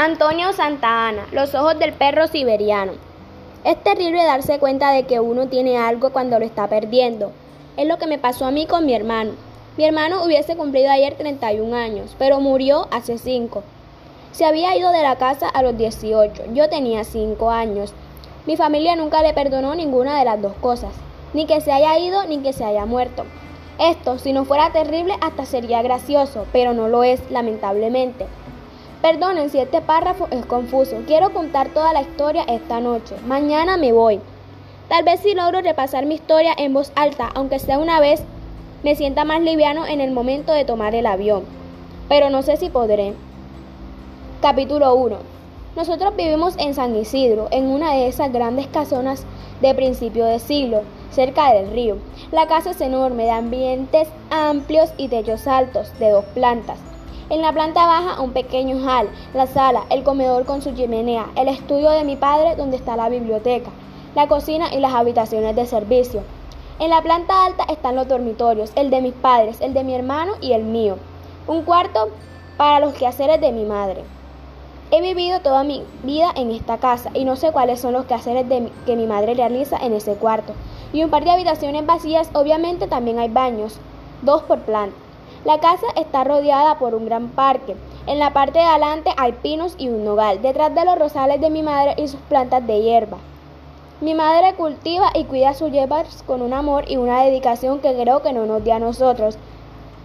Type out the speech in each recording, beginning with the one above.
Antonio Santa Ana, Los ojos del perro siberiano. Es terrible darse cuenta de que uno tiene algo cuando lo está perdiendo. Es lo que me pasó a mí con mi hermano. Mi hermano hubiese cumplido ayer 31 años, pero murió hace 5. Se había ido de la casa a los 18. Yo tenía 5 años. Mi familia nunca le perdonó ninguna de las dos cosas, ni que se haya ido ni que se haya muerto. Esto, si no fuera terrible, hasta sería gracioso, pero no lo es, lamentablemente. Perdonen si este párrafo es confuso. Quiero contar toda la historia esta noche. Mañana me voy. Tal vez si logro repasar mi historia en voz alta, aunque sea una vez, me sienta más liviano en el momento de tomar el avión. Pero no sé si podré. Capítulo 1. Nosotros vivimos en San Isidro, en una de esas grandes casonas de principio de siglo, cerca del río. La casa es enorme, de ambientes amplios y techos altos, de dos plantas. En la planta baja un pequeño hall, la sala, el comedor con su chimenea, el estudio de mi padre donde está la biblioteca, la cocina y las habitaciones de servicio. En la planta alta están los dormitorios, el de mis padres, el de mi hermano y el mío. Un cuarto para los quehaceres de mi madre. He vivido toda mi vida en esta casa y no sé cuáles son los quehaceres que mi madre realiza en ese cuarto. Y un par de habitaciones vacías, obviamente también hay baños, dos por planta. La casa está rodeada por un gran parque. En la parte de adelante hay pinos y un nogal, detrás de los rosales de mi madre y sus plantas de hierba. Mi madre cultiva y cuida sus hierbas con un amor y una dedicación que creo que no nos dio a nosotros.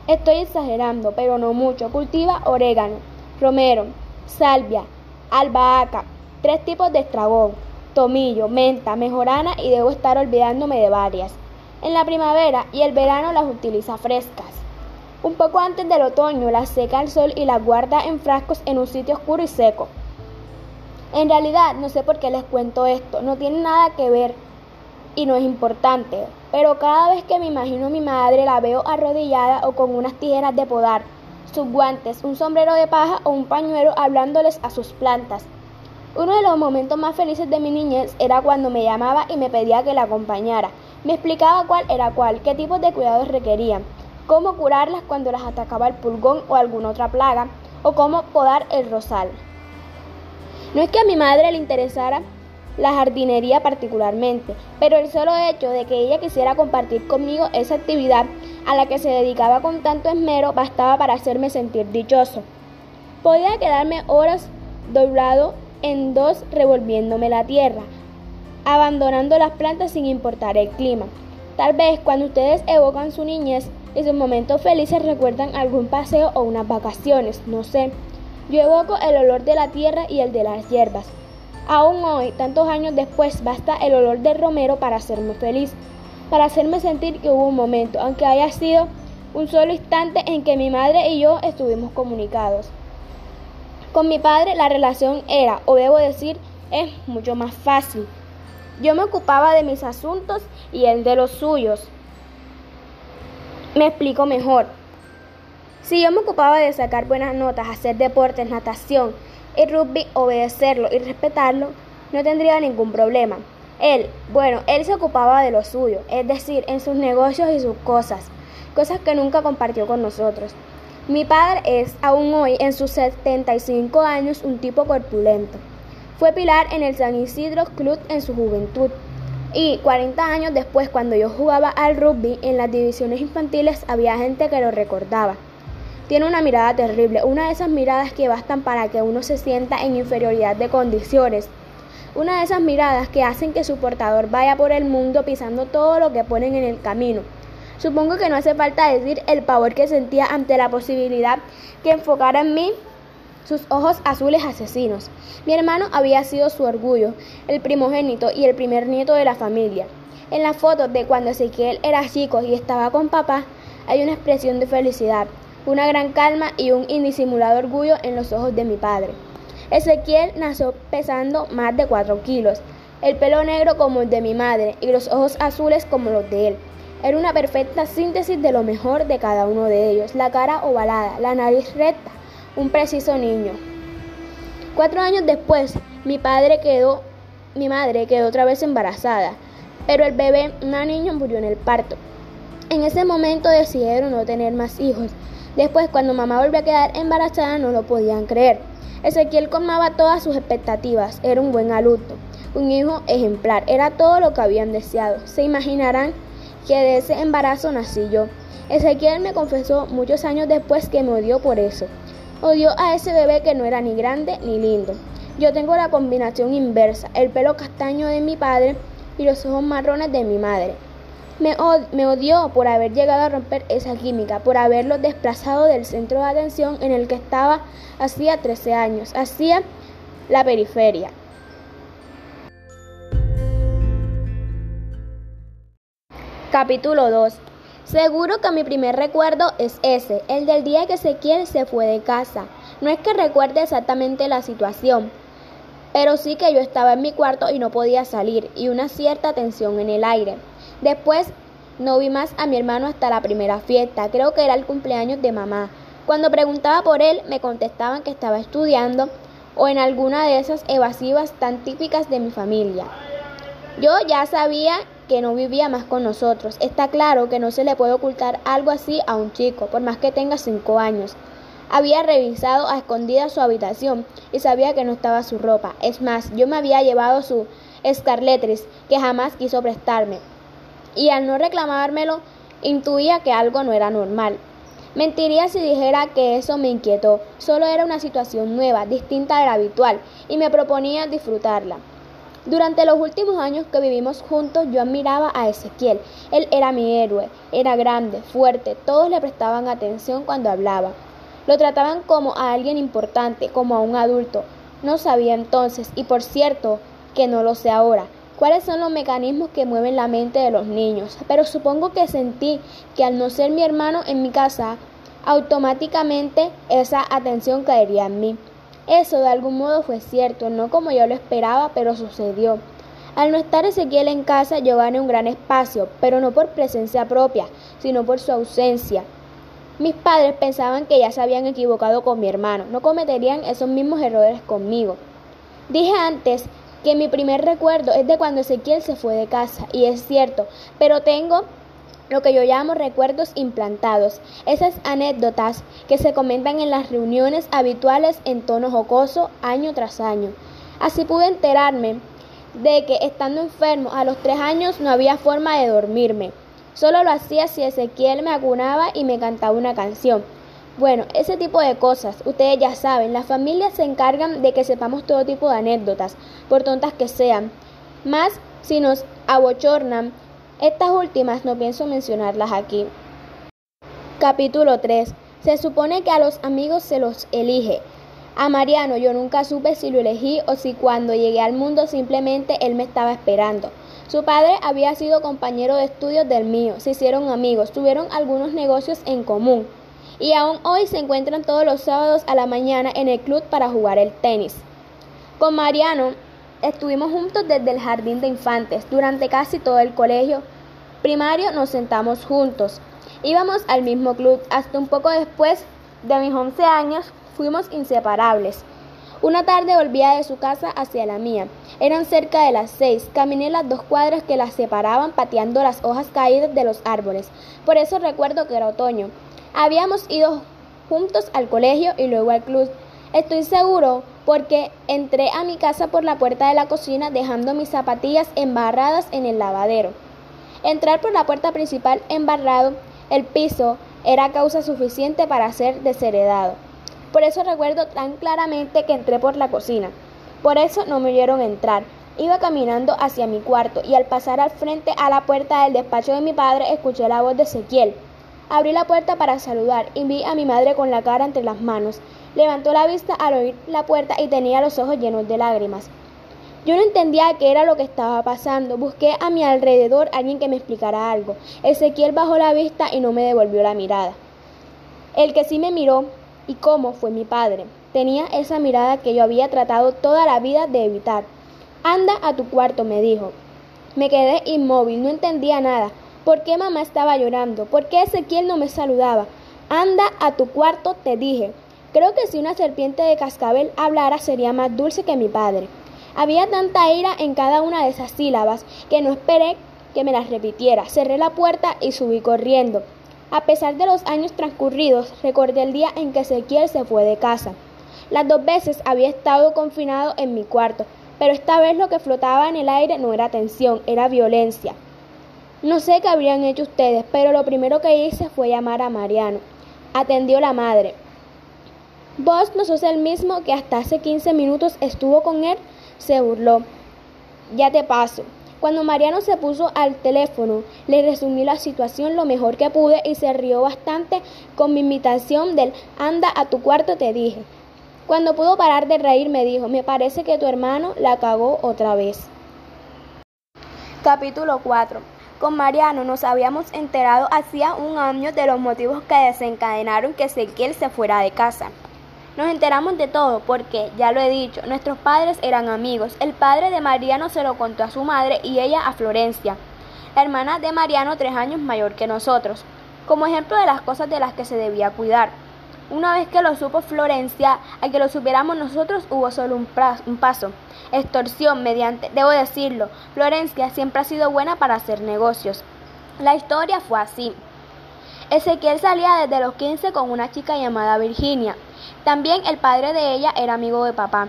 Estoy exagerando, pero no mucho. Cultiva orégano, romero, salvia, albahaca, tres tipos de estragón, tomillo, menta, mejorana y debo estar olvidándome de varias. En la primavera y el verano las utiliza frescas. Un poco antes del otoño las seca al sol y las guarda en frascos en un sitio oscuro y seco. En realidad no sé por qué les cuento esto, no tiene nada que ver y no es importante, pero cada vez que me imagino a mi madre la veo arrodillada o con unas tijeras de podar, sus guantes, un sombrero de paja o un pañuelo hablándoles a sus plantas. Uno de los momentos más felices de mi niñez era cuando me llamaba y me pedía que la acompañara. Me explicaba cuál era cuál, qué tipos de cuidados requerían cómo curarlas cuando las atacaba el pulgón o alguna otra plaga, o cómo podar el rosal. No es que a mi madre le interesara la jardinería particularmente, pero el solo hecho de que ella quisiera compartir conmigo esa actividad a la que se dedicaba con tanto esmero bastaba para hacerme sentir dichoso. Podía quedarme horas doblado en dos revolviéndome la tierra, abandonando las plantas sin importar el clima. Tal vez cuando ustedes evocan su niñez, y sus momentos felices recuerdan algún paseo o unas vacaciones, no sé. Yo evoco el olor de la tierra y el de las hierbas. Aún hoy, tantos años después, basta el olor del romero para hacerme feliz, para hacerme sentir que hubo un momento, aunque haya sido un solo instante en que mi madre y yo estuvimos comunicados. Con mi padre la relación era, o debo decir, es mucho más fácil. Yo me ocupaba de mis asuntos y él de los suyos. Me explico mejor. Si yo me ocupaba de sacar buenas notas, hacer deportes, natación y rugby, obedecerlo y respetarlo, no tendría ningún problema. Él, bueno, él se ocupaba de lo suyo, es decir, en sus negocios y sus cosas, cosas que nunca compartió con nosotros. Mi padre es, aún hoy, en sus 75 años, un tipo corpulento. Fue pilar en el San Isidro Club en su juventud. Y 40 años después, cuando yo jugaba al rugby en las divisiones infantiles, había gente que lo recordaba. Tiene una mirada terrible, una de esas miradas que bastan para que uno se sienta en inferioridad de condiciones. Una de esas miradas que hacen que su portador vaya por el mundo pisando todo lo que ponen en el camino. Supongo que no hace falta decir el pavor que sentía ante la posibilidad que enfocara en mí sus ojos azules asesinos. Mi hermano había sido su orgullo, el primogénito y el primer nieto de la familia. En la foto de cuando Ezequiel era chico y estaba con papá, hay una expresión de felicidad, una gran calma y un indisimulado orgullo en los ojos de mi padre. Ezequiel nació pesando más de 4 kilos, el pelo negro como el de mi madre y los ojos azules como los de él. Era una perfecta síntesis de lo mejor de cada uno de ellos, la cara ovalada, la nariz recta, un preciso niño. Cuatro años después, mi padre quedó, mi madre quedó otra vez embarazada, pero el bebé, una niña, murió en el parto. En ese momento decidieron no tener más hijos. Después, cuando mamá volvió a quedar embarazada, no lo podían creer. Ezequiel colmaba todas sus expectativas, era un buen alumno, un hijo ejemplar, era todo lo que habían deseado. Se imaginarán que de ese embarazo nací yo. Ezequiel me confesó muchos años después que me odió por eso. Odió a ese bebé que no era ni grande ni lindo. Yo tengo la combinación inversa, el pelo castaño de mi padre y los ojos marrones de mi madre. Me, odió por haber llegado a romper esa química, por haberlo desplazado del centro de atención en el que estaba hacía 13 años, hacía la periferia. Capítulo 2 Seguro que mi primer recuerdo es ese, el del día que Ezequiel se fue de casa. No es que recuerde exactamente la situación, pero sí que yo estaba en mi cuarto y no podía salir, y una cierta tensión en el aire. Después no vi más a mi hermano hasta la primera fiesta, creo que era el cumpleaños de mamá. Cuando preguntaba por él, me contestaban que estaba estudiando o en alguna de esas evasivas tan típicas de mi familia. Yo ya sabía que no vivía más con nosotros. Está claro que no se le puede ocultar algo así a un chico, por más que tenga cinco años. Había revisado a escondidas su habitación y sabía que no estaba su ropa. Es más, yo me había llevado su escarletris que jamás quiso prestarme. Y al no reclamármelo, intuía que algo no era normal. Mentiría si dijera que eso me inquietó. Solo era una situación nueva, distinta de la habitual, y me proponía disfrutarla. Durante los últimos años que vivimos juntos, yo admiraba a Ezequiel. Él era mi héroe, era grande, fuerte, todos le prestaban atención cuando hablaba. Lo trataban como a alguien importante, como a un adulto. No sabía entonces, y por cierto que no lo sé ahora, cuáles son los mecanismos que mueven la mente de los niños, pero supongo que sentí que al no ser mi hermano en mi casa, automáticamente esa atención caería en mí. Eso de algún modo fue cierto, no como yo lo esperaba, pero sucedió. Al no estar Ezequiel en casa, yo gané un gran espacio, pero no por presencia propia, sino por su ausencia. Mis padres pensaban que ya se habían equivocado con mi hermano, no cometerían esos mismos errores conmigo. Dije antes que mi primer recuerdo es de cuando Ezequiel se fue de casa, y es cierto, pero tengo lo que yo llamo recuerdos implantados, esas anécdotas que se comentan en las reuniones habituales en tono jocoso año tras año. Así pude enterarme de que estando enfermo a los tres años no había forma de dormirme. Solo lo hacía si Ezequiel me acunaba y me cantaba una canción. Bueno, ese tipo de cosas, ustedes ya saben, las familias se encargan de que sepamos todo tipo de anécdotas, por tontas que sean. Más si nos abochornan, estas últimas no pienso mencionarlas aquí. Capítulo 3. Se supone que a los amigos se los elige. A Mariano yo nunca supe si lo elegí o si cuando llegué al mundo simplemente él me estaba esperando. Su padre había sido compañero de estudios del mío, se hicieron amigos, tuvieron algunos negocios en común y aún hoy se encuentran todos los sábados a la mañana en el club para jugar el tenis. Con Mariano estuvimos juntos desde el jardín de infantes, durante casi todo el colegio primario nos sentamos juntos. Íbamos al mismo club hasta un poco después de mis 11 años fuimos inseparables. Una tarde volvía de su casa hacia la mía. Eran cerca de las seis. Caminé las dos cuadras que las separaban pateando las hojas caídas de los árboles. Por eso recuerdo que era otoño. Habíamos ido juntos al colegio y luego al club. Estoy seguro porque entré a mi casa por la puerta de la cocina dejando mis zapatillas embarradas en el lavadero. Entrar por la puerta principal embarrado el piso era causa suficiente para ser desheredado. Por eso recuerdo tan claramente que entré por la cocina. Por eso no me oyeron entrar. Iba caminando hacia mi cuarto y al pasar al frente a la puerta del despacho de mi padre escuché la voz de Ezequiel. Abrí la puerta para saludar y vi a mi madre con la cara entre las manos. Levantó la vista al oír la puerta y tenía los ojos llenos de lágrimas. Yo no entendía qué era lo que estaba pasando. Busqué a mi alrededor a alguien que me explicara algo. Ezequiel bajó la vista y no me devolvió la mirada. El que sí me miró y cómo fue mi padre. Tenía esa mirada que yo había tratado toda la vida de evitar. Anda a tu cuarto, me dijo. Me quedé inmóvil, no entendía nada. ¿Por qué mamá estaba llorando? ¿Por qué Ezequiel no me saludaba? Anda a tu cuarto, te dije. Creo que si una serpiente de cascabel hablara sería más dulce que mi padre. Había tanta ira en cada una de esas sílabas que no esperé que me las repitiera. Cerré la puerta y subí corriendo. A pesar de los años transcurridos, recordé el día en que Ezequiel se fue de casa. Las dos veces había estado confinado en mi cuarto, pero esta vez lo que flotaba en el aire no era tensión, era violencia. No sé qué habrían hecho ustedes, pero lo primero que hice fue llamar a Mariano. Atendió la madre. Vos no sos el mismo que hasta hace 15 minutos estuvo con él, se burló. Ya te paso. Cuando Mariano se puso al teléfono, le resumí la situación lo mejor que pude y se rió bastante con mi invitación del anda a tu cuarto, te dije. Cuando pudo parar de reír, me dijo, me parece que tu hermano la cagó otra vez. Capítulo 4 con Mariano nos habíamos enterado hacía un año de los motivos que desencadenaron que Ezequiel se fuera de casa. Nos enteramos de todo porque, ya lo he dicho, nuestros padres eran amigos. El padre de Mariano se lo contó a su madre y ella a Florencia, la hermana de Mariano tres años mayor que nosotros, como ejemplo de las cosas de las que se debía cuidar. Una vez que lo supo Florencia, al que lo supiéramos nosotros hubo solo un, un paso. Extorsión mediante, debo decirlo, Florencia siempre ha sido buena para hacer negocios. La historia fue así. Ezequiel salía desde los 15 con una chica llamada Virginia. También el padre de ella era amigo de papá.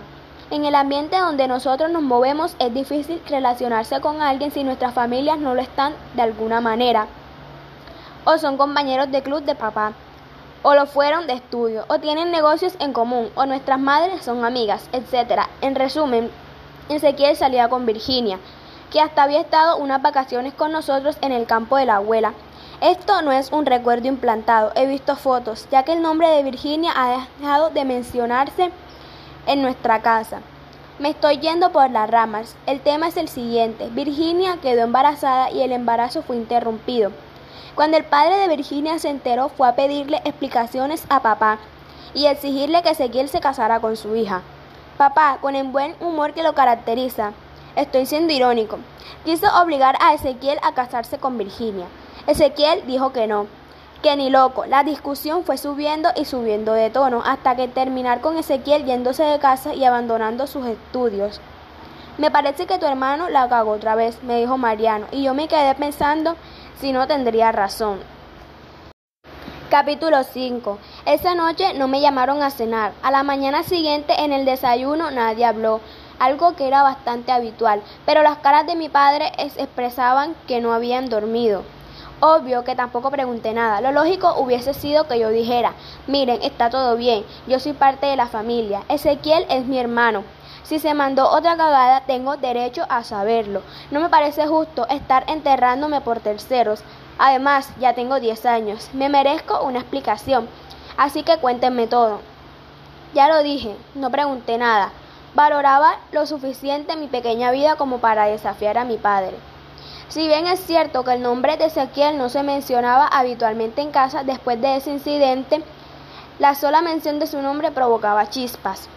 En el ambiente donde nosotros nos movemos es difícil relacionarse con alguien si nuestras familias no lo están de alguna manera. O son compañeros de club de papá o lo fueron de estudio, o tienen negocios en común, o nuestras madres son amigas, etc. En resumen, Ezequiel salía con Virginia, que hasta había estado unas vacaciones con nosotros en el campo de la abuela. Esto no es un recuerdo implantado, he visto fotos, ya que el nombre de Virginia ha dejado de mencionarse en nuestra casa. Me estoy yendo por las ramas. El tema es el siguiente. Virginia quedó embarazada y el embarazo fue interrumpido. Cuando el padre de Virginia se enteró fue a pedirle explicaciones a papá y exigirle que Ezequiel se casara con su hija. Papá, con el buen humor que lo caracteriza, estoy siendo irónico, quiso obligar a Ezequiel a casarse con Virginia. Ezequiel dijo que no, que ni loco. La discusión fue subiendo y subiendo de tono hasta que terminar con Ezequiel yéndose de casa y abandonando sus estudios. Me parece que tu hermano la cagó otra vez, me dijo Mariano, y yo me quedé pensando si no tendría razón. Capítulo 5. Esa noche no me llamaron a cenar. A la mañana siguiente en el desayuno nadie habló, algo que era bastante habitual, pero las caras de mi padre expresaban que no habían dormido. Obvio que tampoco pregunté nada. Lo lógico hubiese sido que yo dijera, miren, está todo bien, yo soy parte de la familia, Ezequiel es mi hermano. Si se mandó otra cagada, tengo derecho a saberlo. No me parece justo estar enterrándome por terceros. Además, ya tengo 10 años. Me merezco una explicación. Así que cuéntenme todo. Ya lo dije, no pregunté nada. Valoraba lo suficiente mi pequeña vida como para desafiar a mi padre. Si bien es cierto que el nombre de Ezequiel no se mencionaba habitualmente en casa después de ese incidente, la sola mención de su nombre provocaba chispas.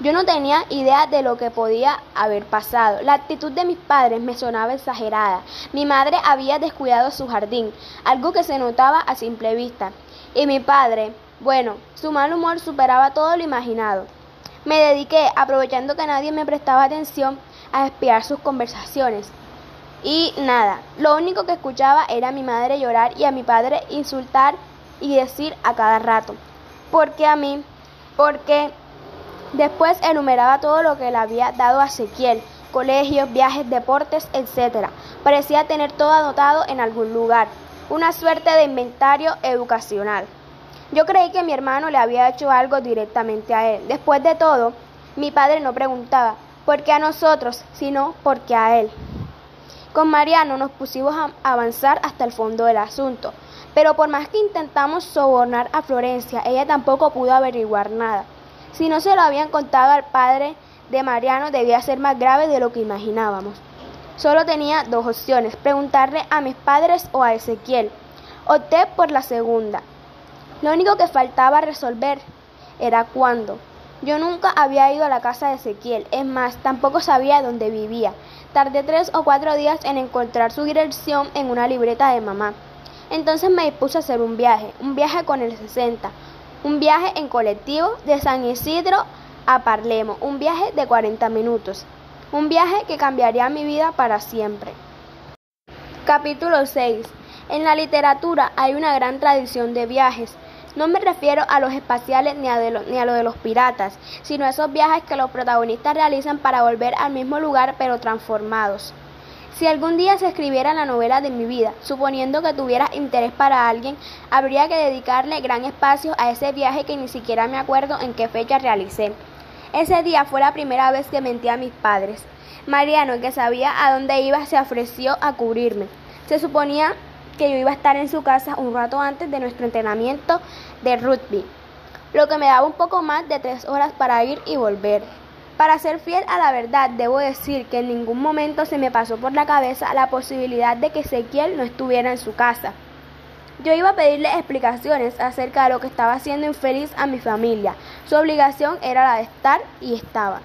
Yo no tenía idea de lo que podía haber pasado. La actitud de mis padres me sonaba exagerada. Mi madre había descuidado su jardín, algo que se notaba a simple vista. Y mi padre, bueno, su mal humor superaba todo lo imaginado. Me dediqué, aprovechando que nadie me prestaba atención, a espiar sus conversaciones. Y nada, lo único que escuchaba era a mi madre llorar y a mi padre insultar y decir a cada rato, ¿por qué a mí? Porque Después enumeraba todo lo que le había dado a Ezequiel, colegios, viajes, deportes, etc. Parecía tener todo anotado en algún lugar, una suerte de inventario educacional. Yo creí que mi hermano le había hecho algo directamente a él. Después de todo, mi padre no preguntaba por qué a nosotros, sino por qué a él. Con Mariano nos pusimos a avanzar hasta el fondo del asunto, pero por más que intentamos sobornar a Florencia, ella tampoco pudo averiguar nada. Si no se lo habían contado al padre de Mariano, debía ser más grave de lo que imaginábamos. Solo tenía dos opciones, preguntarle a mis padres o a Ezequiel. Opté por la segunda. Lo único que faltaba resolver era cuándo. Yo nunca había ido a la casa de Ezequiel, es más, tampoco sabía dónde vivía. Tardé tres o cuatro días en encontrar su dirección en una libreta de mamá. Entonces me dispuse a hacer un viaje, un viaje con el 60, un viaje en colectivo de San Isidro a Parlemo, un viaje de 40 minutos, un viaje que cambiaría mi vida para siempre. Capítulo 6. En la literatura hay una gran tradición de viajes. No me refiero a los espaciales ni a, a lo de los piratas, sino a esos viajes que los protagonistas realizan para volver al mismo lugar pero transformados. Si algún día se escribiera la novela de mi vida, suponiendo que tuviera interés para alguien, habría que dedicarle gran espacio a ese viaje que ni siquiera me acuerdo en qué fecha realicé. Ese día fue la primera vez que mentí a mis padres. Mariano, que sabía a dónde iba, se ofreció a cubrirme. Se suponía que yo iba a estar en su casa un rato antes de nuestro entrenamiento de rugby, lo que me daba un poco más de tres horas para ir y volver. Para ser fiel a la verdad, debo decir que en ningún momento se me pasó por la cabeza la posibilidad de que Ezequiel no estuviera en su casa. Yo iba a pedirle explicaciones acerca de lo que estaba haciendo infeliz a mi familia. Su obligación era la de estar y estaba.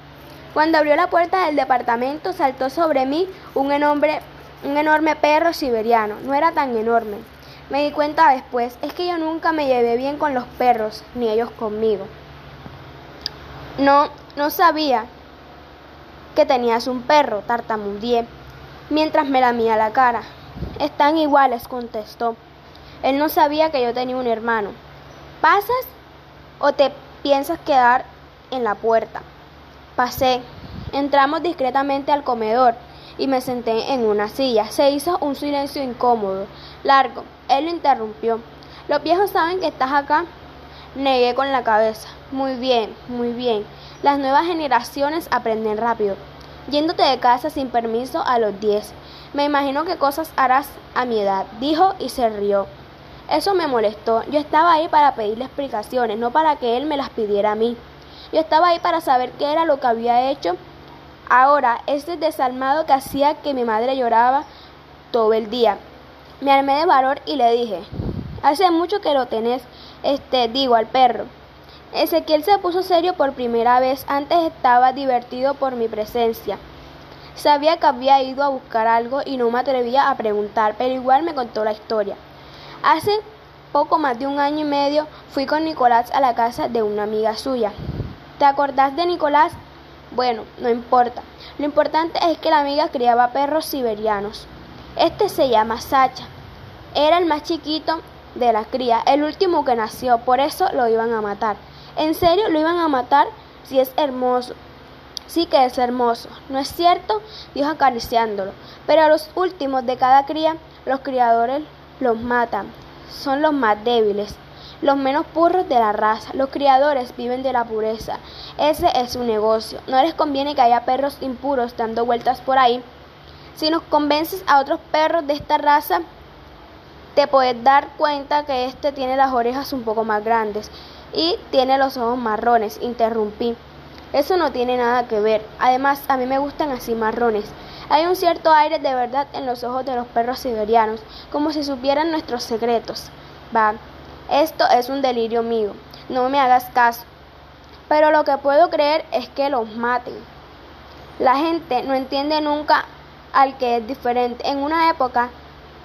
Cuando abrió la puerta del departamento saltó sobre mí un enorme, un enorme perro siberiano. No era tan enorme. Me di cuenta después, es que yo nunca me llevé bien con los perros, ni ellos conmigo. No, no sabía que tenías un perro, tartamudeé, mientras me lamía la cara. Están iguales, contestó. Él no sabía que yo tenía un hermano. ¿Pasas o te piensas quedar en la puerta? Pasé. Entramos discretamente al comedor y me senté en una silla. Se hizo un silencio incómodo, largo. Él lo interrumpió. ¿Los viejos saben que estás acá? Negué con la cabeza. Muy bien, muy bien. Las nuevas generaciones aprenden rápido. Yéndote de casa sin permiso a los 10. Me imagino qué cosas harás a mi edad, dijo y se rió. Eso me molestó. Yo estaba ahí para pedirle explicaciones, no para que él me las pidiera a mí. Yo estaba ahí para saber qué era lo que había hecho. Ahora, ese desalmado que hacía que mi madre lloraba todo el día. Me armé de valor y le dije, hace mucho que lo tenés, este, digo, al perro. Ezequiel se puso serio por primera vez, antes estaba divertido por mi presencia. Sabía que había ido a buscar algo y no me atrevía a preguntar, pero igual me contó la historia. Hace poco más de un año y medio fui con Nicolás a la casa de una amiga suya. ¿Te acordás de Nicolás? Bueno, no importa. Lo importante es que la amiga criaba perros siberianos. Este se llama Sacha. Era el más chiquito de la cría, el último que nació, por eso lo iban a matar. ¿En serio lo iban a matar? Si es hermoso. Sí que es hermoso, ¿no es cierto? dijo acariciándolo. Pero a los últimos de cada cría, los criadores los matan. Son los más débiles, los menos purros de la raza. Los criadores viven de la pureza. Ese es su negocio. No les conviene que haya perros impuros dando vueltas por ahí. Si nos convences a otros perros de esta raza, te puedes dar cuenta que este tiene las orejas un poco más grandes y tiene los ojos marrones, interrumpí. Eso no tiene nada que ver. Además, a mí me gustan así marrones. Hay un cierto aire de verdad en los ojos de los perros siberianos, como si supieran nuestros secretos. Va, esto es un delirio mío. No me hagas caso. Pero lo que puedo creer es que los maten. La gente no entiende nunca al que es diferente. En una época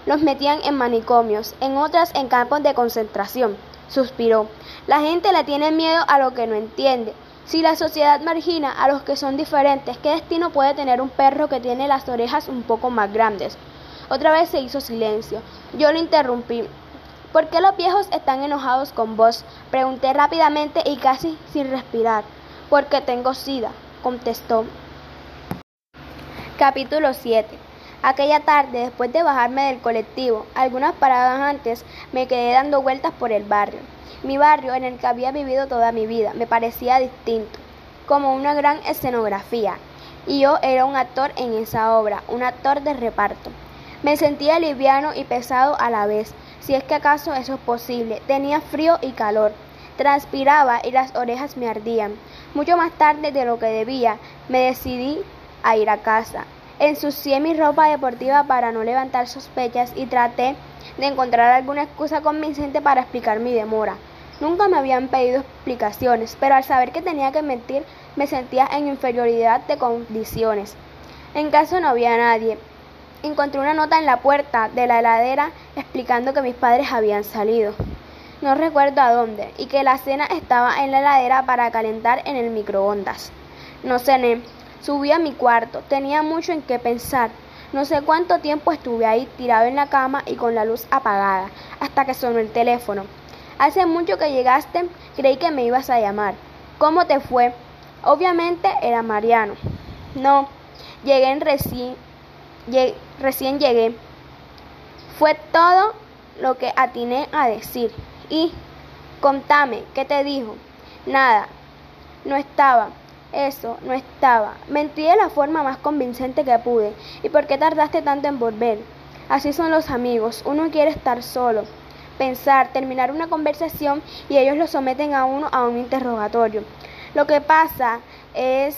los metían en manicomios, en otras en campos de concentración. Suspiró. La gente le tiene miedo a lo que no entiende. Si la sociedad margina a los que son diferentes, ¿qué destino puede tener un perro que tiene las orejas un poco más grandes? Otra vez se hizo silencio. Yo lo interrumpí. ¿Por qué los viejos están enojados con vos? Pregunté rápidamente y casi sin respirar. Porque tengo sida, contestó. Capítulo 7 Aquella tarde, después de bajarme del colectivo, algunas paradas antes, me quedé dando vueltas por el barrio. Mi barrio, en el que había vivido toda mi vida, me parecía distinto, como una gran escenografía, y yo era un actor en esa obra, un actor de reparto. Me sentía liviano y pesado a la vez, si es que acaso eso es posible. Tenía frío y calor, transpiraba y las orejas me ardían. Mucho más tarde de lo que debía, me decidí a ir a casa. Ensucié mi ropa deportiva para no levantar sospechas y traté de encontrar alguna excusa convincente para explicar mi demora. Nunca me habían pedido explicaciones, pero al saber que tenía que mentir me sentía en inferioridad de condiciones. En caso no había nadie. Encontré una nota en la puerta de la heladera explicando que mis padres habían salido. No recuerdo a dónde, y que la cena estaba en la heladera para calentar en el microondas. No cené, Subí a mi cuarto, tenía mucho en qué pensar. No sé cuánto tiempo estuve ahí tirado en la cama y con la luz apagada, hasta que sonó el teléfono. Hace mucho que llegaste, creí que me ibas a llamar. ¿Cómo te fue? Obviamente era Mariano. No, llegué en recién, recién llegué. Fue todo lo que atiné a decir. Y, contame, ¿qué te dijo? Nada, no estaba. Eso, no estaba. Mentí de la forma más convincente que pude. ¿Y por qué tardaste tanto en volver? Así son los amigos. Uno quiere estar solo pensar, terminar una conversación y ellos lo someten a uno a un interrogatorio. Lo que pasa es,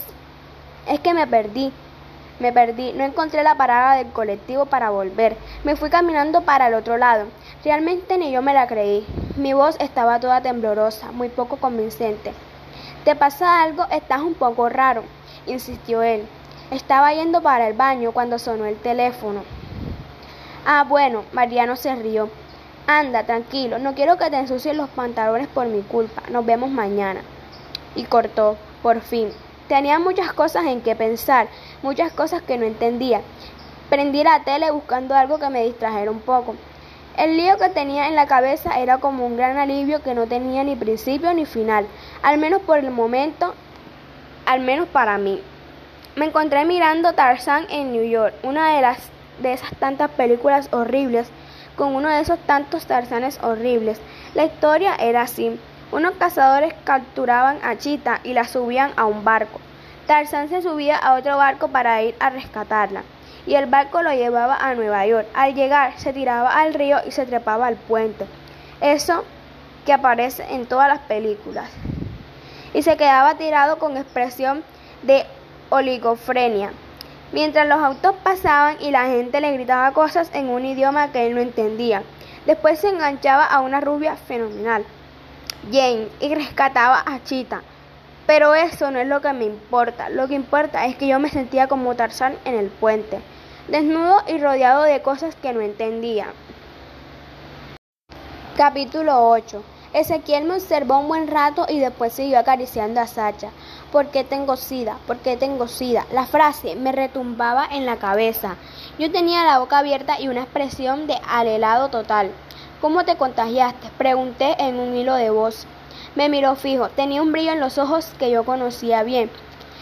es que me perdí. Me perdí, no encontré la parada del colectivo para volver. Me fui caminando para el otro lado. Realmente ni yo me la creí. Mi voz estaba toda temblorosa, muy poco convincente. ¿Te pasa algo? Estás un poco raro, insistió él. Estaba yendo para el baño cuando sonó el teléfono. Ah, bueno, Mariano se rió. Anda, tranquilo, no quiero que te ensucies los pantalones por mi culpa. Nos vemos mañana. Y cortó, por fin. Tenía muchas cosas en que pensar, muchas cosas que no entendía. Prendí la tele buscando algo que me distrajera un poco. El lío que tenía en la cabeza era como un gran alivio que no tenía ni principio ni final, al menos por el momento, al menos para mí. Me encontré mirando Tarzan en New York, una de las de esas tantas películas horribles con uno de esos tantos tarzanes horribles. La historia era así. Unos cazadores capturaban a Chita y la subían a un barco. Tarzán se subía a otro barco para ir a rescatarla, y el barco lo llevaba a Nueva York. Al llegar, se tiraba al río y se trepaba al puente. Eso que aparece en todas las películas. Y se quedaba tirado con expresión de oligofrenia mientras los autos pasaban y la gente le gritaba cosas en un idioma que él no entendía. Después se enganchaba a una rubia fenomenal, Jane, y rescataba a Chita. Pero eso no es lo que me importa. Lo que importa es que yo me sentía como Tarzán en el puente, desnudo y rodeado de cosas que no entendía. Capítulo 8 Ezequiel me observó un buen rato y después siguió acariciando a Sacha. ¿Por qué tengo sida? ¿Por qué tengo sida? La frase me retumbaba en la cabeza. Yo tenía la boca abierta y una expresión de alelado total. ¿Cómo te contagiaste? Pregunté en un hilo de voz. Me miró fijo, tenía un brillo en los ojos que yo conocía bien.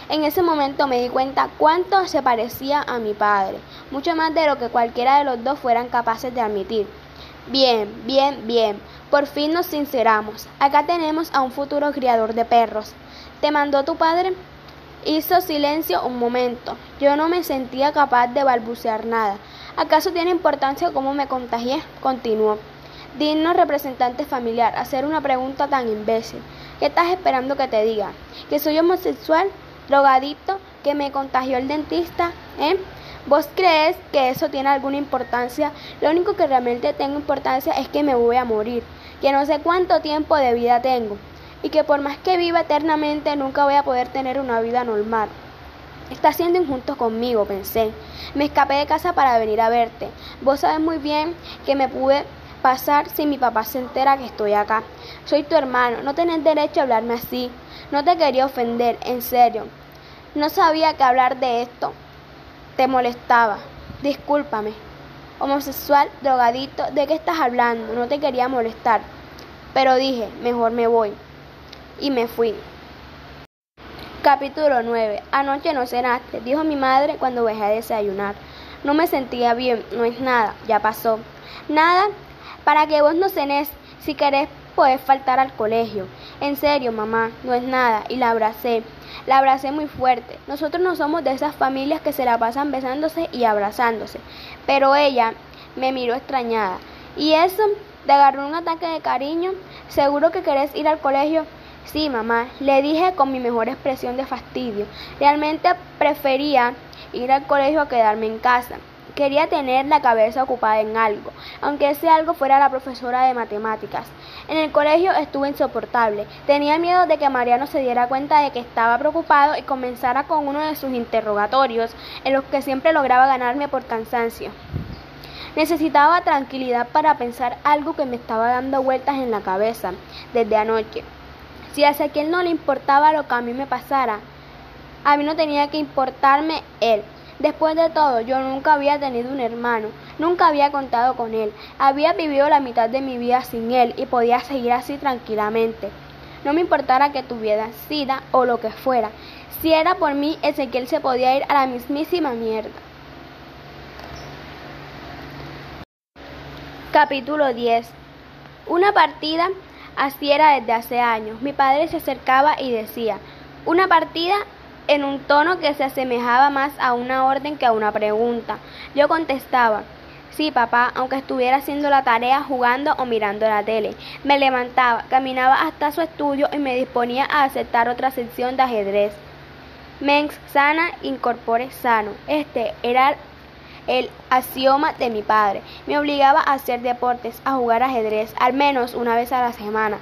En ese momento me di cuenta cuánto se parecía a mi padre, mucho más de lo que cualquiera de los dos fueran capaces de admitir. Bien, bien, bien. Por fin nos sinceramos. Acá tenemos a un futuro criador de perros. ¿Te mandó tu padre? Hizo silencio un momento. Yo no me sentía capaz de balbucear nada. ¿Acaso tiene importancia cómo me contagié? Continuó. Digno representante familiar, hacer una pregunta tan imbécil. ¿Qué estás esperando que te diga? ¿Que soy homosexual? ¿Drogadicto? ¿Que me contagió el dentista? ¿Eh? ¿Vos crees que eso tiene alguna importancia? Lo único que realmente tengo importancia es que me voy a morir, que no sé cuánto tiempo de vida tengo y que por más que viva eternamente nunca voy a poder tener una vida normal. Está siendo injusto conmigo, pensé. Me escapé de casa para venir a verte. Vos sabes muy bien que me pude pasar si mi papá se entera que estoy acá. Soy tu hermano, no tenés derecho a hablarme así. No te quería ofender, en serio. No sabía que hablar de esto te molestaba. Discúlpame. Homosexual, drogadito, ¿de qué estás hablando? No te quería molestar. Pero dije, mejor me voy. Y me fui. Capítulo 9. Anoche no cenaste, dijo mi madre cuando dejé a desayunar. No me sentía bien, no es nada, ya pasó. Nada, para que vos no cenés, si querés puedes faltar al colegio. En serio, mamá, no es nada. Y la abracé. La abracé muy fuerte. Nosotros no somos de esas familias que se la pasan besándose y abrazándose. Pero ella me miró extrañada. ¿Y eso? ¿Te agarró un ataque de cariño? ¿Seguro que querés ir al colegio? Sí, mamá, le dije con mi mejor expresión de fastidio. Realmente prefería ir al colegio a quedarme en casa. Quería tener la cabeza ocupada en algo, aunque ese algo fuera la profesora de matemáticas. En el colegio estuve insoportable. Tenía miedo de que Mariano se diera cuenta de que estaba preocupado y comenzara con uno de sus interrogatorios, en los que siempre lograba ganarme por cansancio. Necesitaba tranquilidad para pensar algo que me estaba dando vueltas en la cabeza desde anoche. Si a Ezequiel no le importaba lo que a mí me pasara, a mí no tenía que importarme él. Después de todo, yo nunca había tenido un hermano. Nunca había contado con él. Había vivido la mitad de mi vida sin él y podía seguir así tranquilamente. No me importara que tuviera sida o lo que fuera. Si era por mí, Ezequiel se podía ir a la mismísima mierda. Capítulo 10 Una partida así era desde hace años. Mi padre se acercaba y decía, una partida en un tono que se asemejaba más a una orden que a una pregunta. Yo contestaba, Sí, papá, aunque estuviera haciendo la tarea, jugando o mirando la tele. Me levantaba, caminaba hasta su estudio y me disponía a aceptar otra sección de ajedrez. Mens sana, incorpore sano. Este era el axioma de mi padre. Me obligaba a hacer deportes, a jugar ajedrez, al menos una vez a la semana,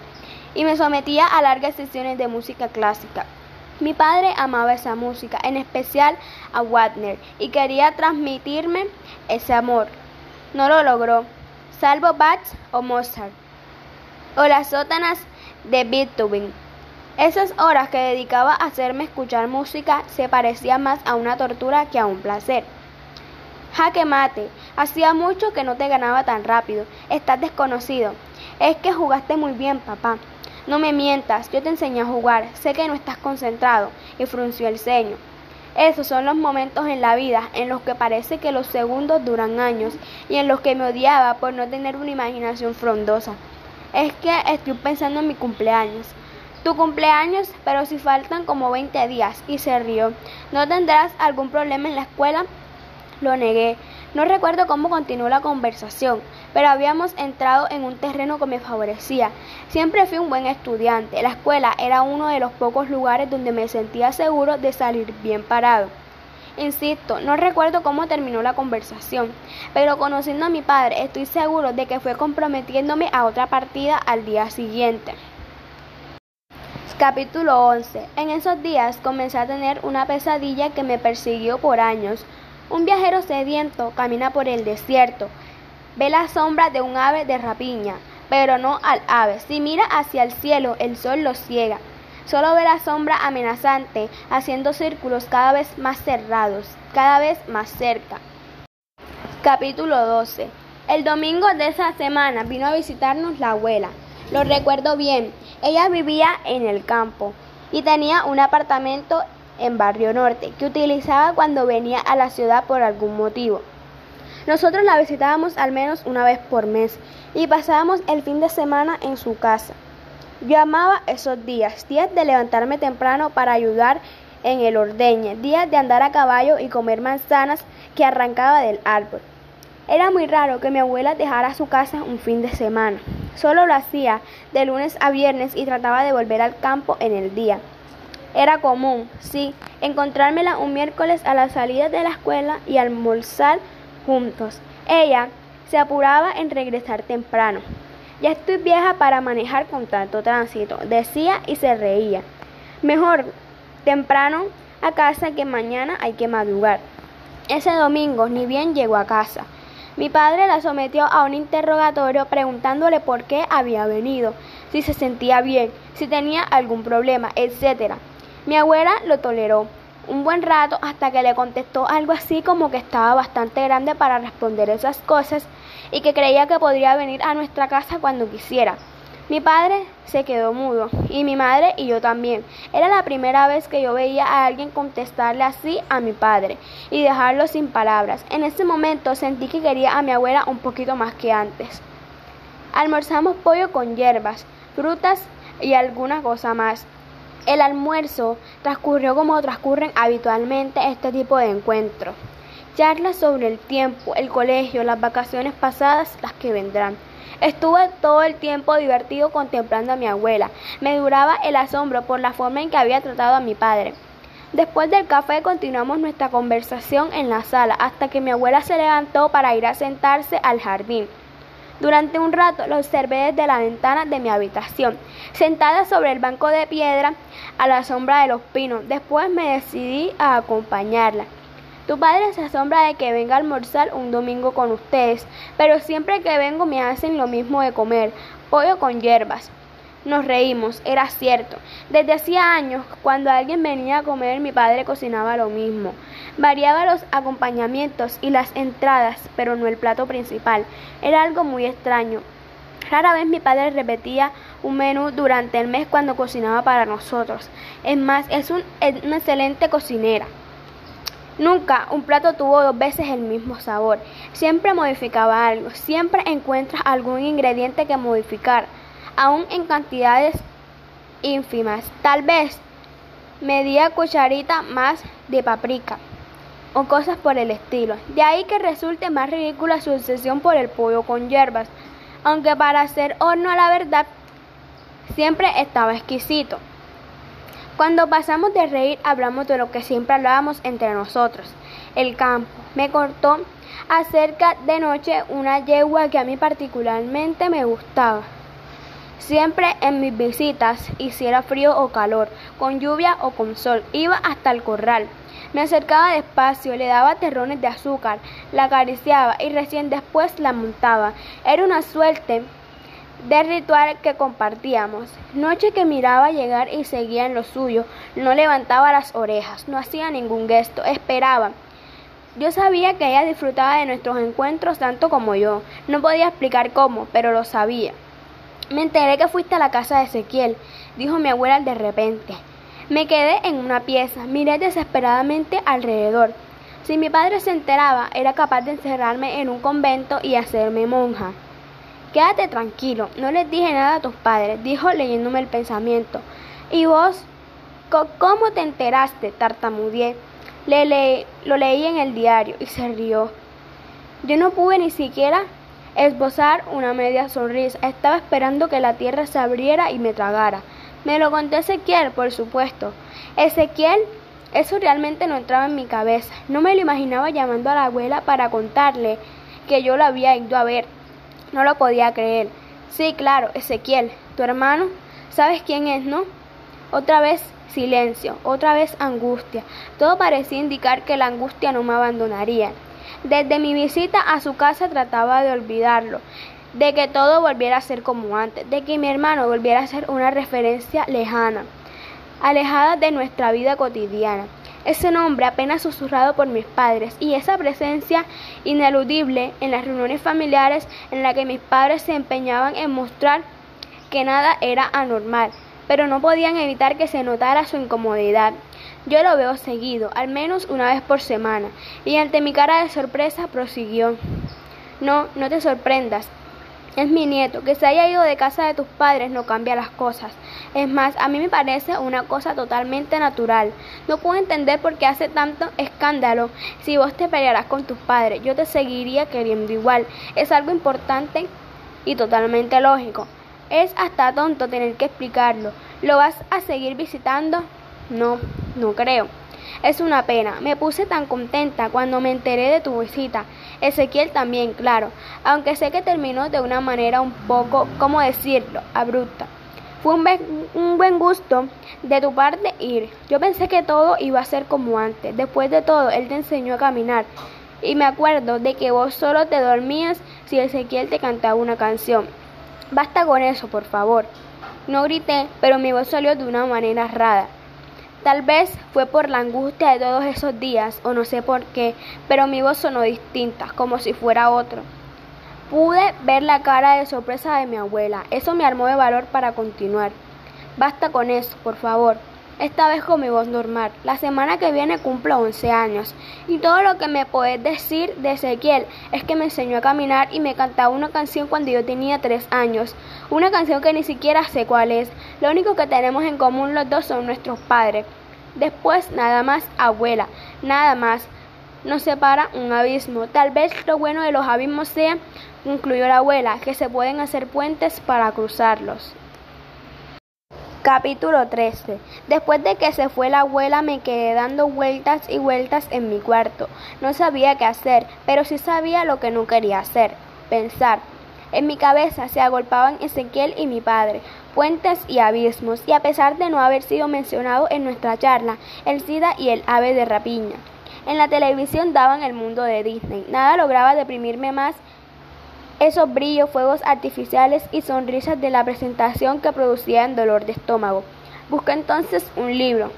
y me sometía a largas sesiones de música clásica. Mi padre amaba esa música, en especial a Wagner, y quería transmitirme ese amor. No lo logró, salvo Bach o Mozart, o las sótanas de Beethoven. Esas horas que dedicaba a hacerme escuchar música se parecían más a una tortura que a un placer. Jaque mate, hacía mucho que no te ganaba tan rápido. Estás desconocido. Es que jugaste muy bien, papá. No me mientas, yo te enseñé a jugar. Sé que no estás concentrado. Y frunció el ceño. Esos son los momentos en la vida en los que parece que los segundos duran años y en los que me odiaba por no tener una imaginación frondosa. Es que estoy pensando en mi cumpleaños. Tu cumpleaños, pero si faltan como 20 días. Y se rió. ¿No tendrás algún problema en la escuela? Lo negué. No recuerdo cómo continuó la conversación, pero habíamos entrado en un terreno que me favorecía. Siempre fui un buen estudiante. La escuela era uno de los pocos lugares donde me sentía seguro de salir bien parado. Insisto, no recuerdo cómo terminó la conversación, pero conociendo a mi padre estoy seguro de que fue comprometiéndome a otra partida al día siguiente. Capítulo 11. En esos días comencé a tener una pesadilla que me persiguió por años. Un viajero sediento camina por el desierto. Ve la sombra de un ave de rapiña, pero no al ave. Si mira hacia el cielo, el sol lo ciega. Solo ve la sombra amenazante, haciendo círculos cada vez más cerrados, cada vez más cerca. Capítulo 12. El domingo de esa semana vino a visitarnos la abuela. Lo recuerdo bien. Ella vivía en el campo y tenía un apartamento en Barrio Norte, que utilizaba cuando venía a la ciudad por algún motivo. Nosotros la visitábamos al menos una vez por mes y pasábamos el fin de semana en su casa. Yo amaba esos días, días de levantarme temprano para ayudar en el ordeñe, días de andar a caballo y comer manzanas que arrancaba del árbol. Era muy raro que mi abuela dejara su casa un fin de semana. Solo lo hacía de lunes a viernes y trataba de volver al campo en el día. Era común, sí, encontrármela un miércoles a la salida de la escuela y almorzar Ella se apuraba en regresar temprano. Ya estoy vieja para manejar con tanto tránsito, decía y se reía. Mejor temprano a casa que mañana hay que madrugar. Ese domingo ni bien llegó a casa. Mi padre la sometió a un interrogatorio preguntándole por qué había venido, si se sentía bien, si tenía algún problema, etc. Mi abuela lo toleró un buen rato hasta que le contestó algo así como que estaba bastante grande para responder esas cosas y que creía que podría venir a nuestra casa cuando quisiera. Mi padre se quedó mudo y mi madre y yo también. Era la primera vez que yo veía a alguien contestarle así a mi padre y dejarlo sin palabras. En ese momento sentí que quería a mi abuela un poquito más que antes. Almorzamos pollo con hierbas, frutas y alguna cosa más. El almuerzo transcurrió como transcurren habitualmente este tipo de encuentros. Charlas sobre el tiempo, el colegio, las vacaciones pasadas, las que vendrán. Estuve todo el tiempo divertido contemplando a mi abuela. Me duraba el asombro por la forma en que había tratado a mi padre. Después del café continuamos nuestra conversación en la sala hasta que mi abuela se levantó para ir a sentarse al jardín. Durante un rato lo observé desde la ventana de mi habitación, sentada sobre el banco de piedra a la sombra de los pinos. Después me decidí a acompañarla. Tu padre se asombra de que venga a almorzar un domingo con ustedes, pero siempre que vengo me hacen lo mismo de comer, pollo con hierbas. Nos reímos, era cierto. Desde hacía años, cuando alguien venía a comer, mi padre cocinaba lo mismo. Variaba los acompañamientos y las entradas, pero no el plato principal. Era algo muy extraño. Rara vez mi padre repetía un menú durante el mes cuando cocinaba para nosotros. Es más, es, un, una excelente cocinera. Nunca un plato tuvo dos veces el mismo sabor. Siempre modificaba algo. Siempre encuentras algún ingrediente que modificar, aún en cantidades ínfimas. Tal vez media cucharita más de paprika o cosas por el estilo. De ahí que resulte más ridícula su obsesión por el pollo con hierbas aunque para hacer horno a la verdad siempre estaba exquisito. Cuando pasamos de reír hablamos de lo que siempre hablábamos entre nosotros, el campo. Me cortó acerca de noche una yegua que a mí particularmente me gustaba. Siempre en mis visitas, hiciera frío o calor, con lluvia o con sol, iba hasta el corral. Me acercaba despacio, le daba terrones de azúcar, la acariciaba y recién después la montaba. Era una suerte de ritual que compartíamos. Noche que miraba llegar y seguía en lo suyo, no levantaba las orejas, no hacía ningún gesto, esperaba. Yo sabía que ella disfrutaba de nuestros encuentros tanto como yo. No podía explicar cómo, pero lo sabía. Me enteré que fuiste a la casa de Ezequiel, dijo mi abuela de repente. Me quedé en una pieza, miré desesperadamente alrededor. Si mi padre se enteraba, era capaz de encerrarme en un convento y hacerme monja. Quédate tranquilo, no les dije nada a tus padres, dijo leyéndome el pensamiento. ¿Y vos? ¿Cómo te enteraste? tartamudeé. Le lo leí en el diario y se rió. Yo no pude ni siquiera esbozar una media sonrisa. Estaba esperando que la tierra se abriera y me tragara. Me lo contó Ezequiel, por supuesto. Ezequiel, eso realmente no entraba en mi cabeza. No me lo imaginaba llamando a la abuela para contarle que yo la había ido a ver. No lo podía creer. Sí, claro, Ezequiel, tu hermano. ¿Sabes quién es, no? Otra vez silencio, otra vez angustia. Todo parecía indicar que la angustia no me abandonaría. Desde mi visita a su casa trataba de olvidarlo de que todo volviera a ser como antes, de que mi hermano volviera a ser una referencia lejana, alejada de nuestra vida cotidiana. Ese nombre apenas susurrado por mis padres y esa presencia ineludible en las reuniones familiares en la que mis padres se empeñaban en mostrar que nada era anormal, pero no podían evitar que se notara su incomodidad. Yo lo veo seguido, al menos una vez por semana, y ante mi cara de sorpresa prosiguió. No, no te sorprendas, es mi nieto. Que se haya ido de casa de tus padres no cambia las cosas. Es más, a mí me parece una cosa totalmente natural. No puedo entender por qué hace tanto escándalo. Si vos te pelearás con tus padres, yo te seguiría queriendo igual. Es algo importante y totalmente lógico. Es hasta tonto tener que explicarlo. ¿Lo vas a seguir visitando? No, no creo. Es una pena. Me puse tan contenta cuando me enteré de tu visita. Ezequiel también, claro, aunque sé que terminó de una manera un poco, ¿cómo decirlo?, abrupta. Fue un, un, buen gusto de tu parte ir. Yo pensé que todo iba a ser como antes. Después de todo, él te enseñó a caminar. Y me acuerdo de que vos solo te dormías si Ezequiel te cantaba una canción. Basta con eso, por favor. No grité, pero mi voz salió de una manera rara. Tal vez fue por la angustia de todos esos días, o no sé por qué, pero mi voz sonó distinta, como si fuera otro. Pude ver la cara de sorpresa de mi abuela. Eso me armó de valor para continuar. Basta con eso, por favor. Esta vez con mi voz normal. La semana que viene cumplo 11 años. Y todo lo que me podés decir de Ezequiel es que me enseñó a caminar y me cantaba una canción cuando yo tenía 3 años. Una canción que ni siquiera sé cuál es. Lo único que tenemos en común los dos son nuestros padres. Después nada más abuela, nada más. Nos separa un abismo. Tal vez lo bueno de los abismos sea, concluyó la abuela, que se pueden hacer puentes para cruzarlos. Capítulo 13. Después de que se fue la abuela me quedé dando vueltas y vueltas en mi cuarto. No sabía qué hacer, pero sí sabía lo que no quería hacer, pensar. En mi cabeza se agolpaban Ezequiel y mi padre, puentes y abismos, y a pesar de no haber sido mencionado en nuestra charla, el SIDA y el ave de rapiña. En la televisión daban el mundo de Disney. Nada lograba deprimirme más esos brillos, fuegos artificiales y sonrisas de la presentación que producían dolor de estómago. Busqué entonces un libro.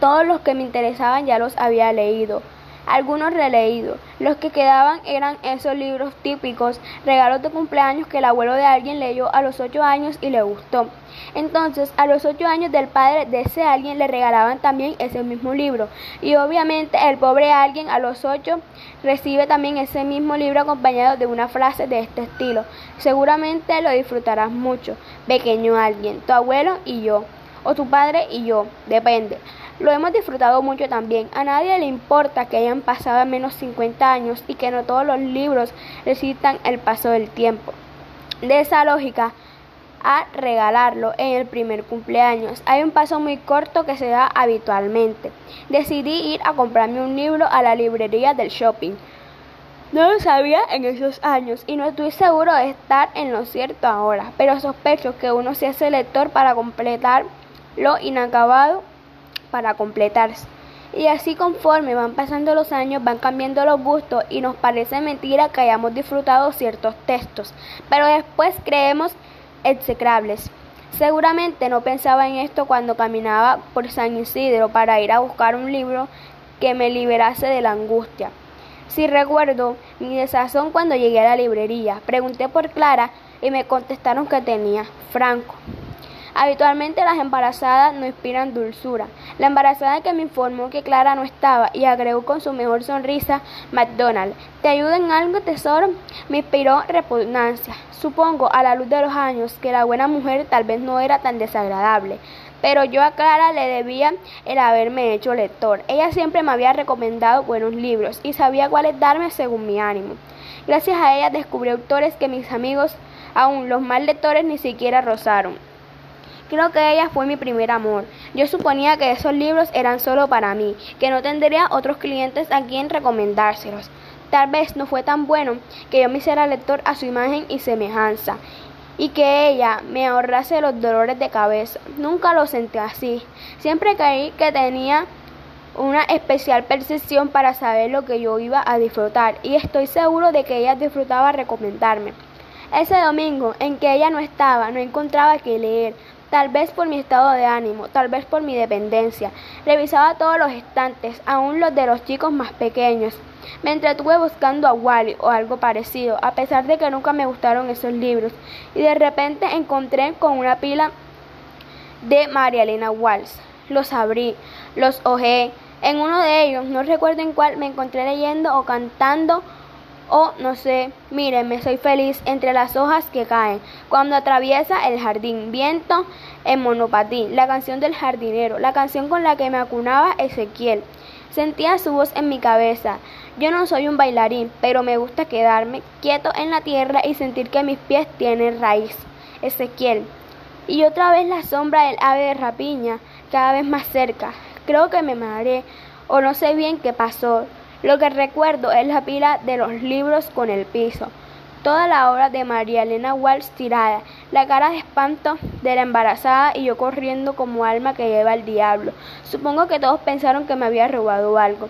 Todos los que me interesaban ya los había leído algunos releídos. Los que quedaban eran esos libros típicos, regalos de cumpleaños que el abuelo de alguien leyó a los ocho años y le gustó. Entonces, a los ocho años del padre de ese alguien le regalaban también ese mismo libro. Y obviamente el pobre alguien a los ocho recibe también ese mismo libro acompañado de una frase de este estilo. Seguramente lo disfrutarás mucho, pequeño alguien, tu abuelo y yo, o tu padre y yo, depende. Lo hemos disfrutado mucho también. A nadie le importa que hayan pasado al menos 50 años y que no todos los libros recitan el paso del tiempo. De esa lógica, a regalarlo en el primer cumpleaños. Hay un paso muy corto que se da habitualmente. Decidí ir a comprarme un libro a la librería del shopping. No lo sabía en esos años y no estoy seguro de estar en lo cierto ahora, pero sospecho que uno se hace lector para completar lo inacabado para completarse. Y así conforme van pasando los años van cambiando los gustos y nos parece mentira que hayamos disfrutado ciertos textos, pero después creemos execrables. Seguramente no pensaba en esto cuando caminaba por San Isidro para ir a buscar un libro que me liberase de la angustia. Si recuerdo mi desazón cuando llegué a la librería, pregunté por Clara y me contestaron que tenía Franco. Habitualmente las embarazadas no inspiran dulzura. La embarazada que me informó que Clara no estaba y agregó con su mejor sonrisa, McDonald, ¿te ayuda en algo, tesoro? Me inspiró repugnancia. Supongo, a la luz de los años, que la buena mujer tal vez no era tan desagradable. Pero yo a Clara le debía el haberme hecho lector. Ella siempre me había recomendado buenos libros y sabía cuáles darme según mi ánimo. Gracias a ella descubrí autores que mis amigos, aún los más lectores, ni siquiera rozaron. Creo que ella fue mi primer amor. Yo suponía que esos libros eran solo para mí, que no tendría otros clientes a quien recomendárselos. Tal vez no fue tan bueno que yo me hiciera lector a su imagen y semejanza, y que ella me ahorrase los dolores de cabeza. Nunca lo sentí así. Siempre creí que tenía una especial percepción para saber lo que yo iba a disfrutar, y estoy seguro de que ella disfrutaba recomendarme. Ese domingo en que ella no estaba, no encontraba que leer, tal vez por mi estado de ánimo, tal vez por mi dependencia. Revisaba todos los estantes, aún los de los chicos más pequeños. Me entretuve buscando a Wally o algo parecido, a pesar de que nunca me gustaron esos libros, y de repente encontré con una pila de María Elena Walsh. Los abrí, los ojeé. En uno de ellos, no recuerdo en cuál, me encontré leyendo o cantando o no sé, mírenme, soy feliz entre las hojas que caen, cuando atraviesa el jardín, viento en monopatín, la canción del jardinero, la canción con la que me acunaba Ezequiel. Sentía su voz en mi cabeza. Yo no soy un bailarín, pero me gusta quedarme quieto en la tierra y sentir que mis pies tienen raíz. Ezequiel. Y otra vez la sombra del ave de rapiña, cada vez más cerca. Creo que me mareé, o no sé bien qué pasó. Lo que recuerdo es la pila de los libros con el piso, toda la obra de María Elena Walsh tirada, la cara de espanto de la embarazada y yo corriendo como alma que lleva el diablo. Supongo que todos pensaron que me había robado algo.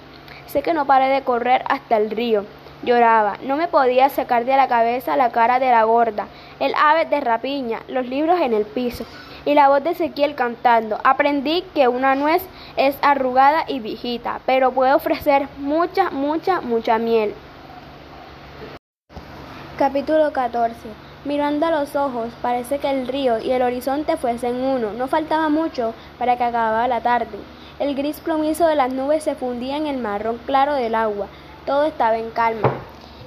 Sé que no paré de correr hasta el río. Lloraba, no me podía sacar de la cabeza la cara de la gorda, el ave de rapiña, los libros en el piso y la voz de Ezequiel cantando. Aprendí que una nuez es arrugada y viejita, pero puede ofrecer mucha, mucha, mucha miel. Capítulo 14. Mirando a los ojos, parece que el río y el horizonte fuesen uno. No faltaba mucho para que acabara la tarde. El gris plomizo de las nubes se fundía en el marrón claro del agua. Todo estaba en calma.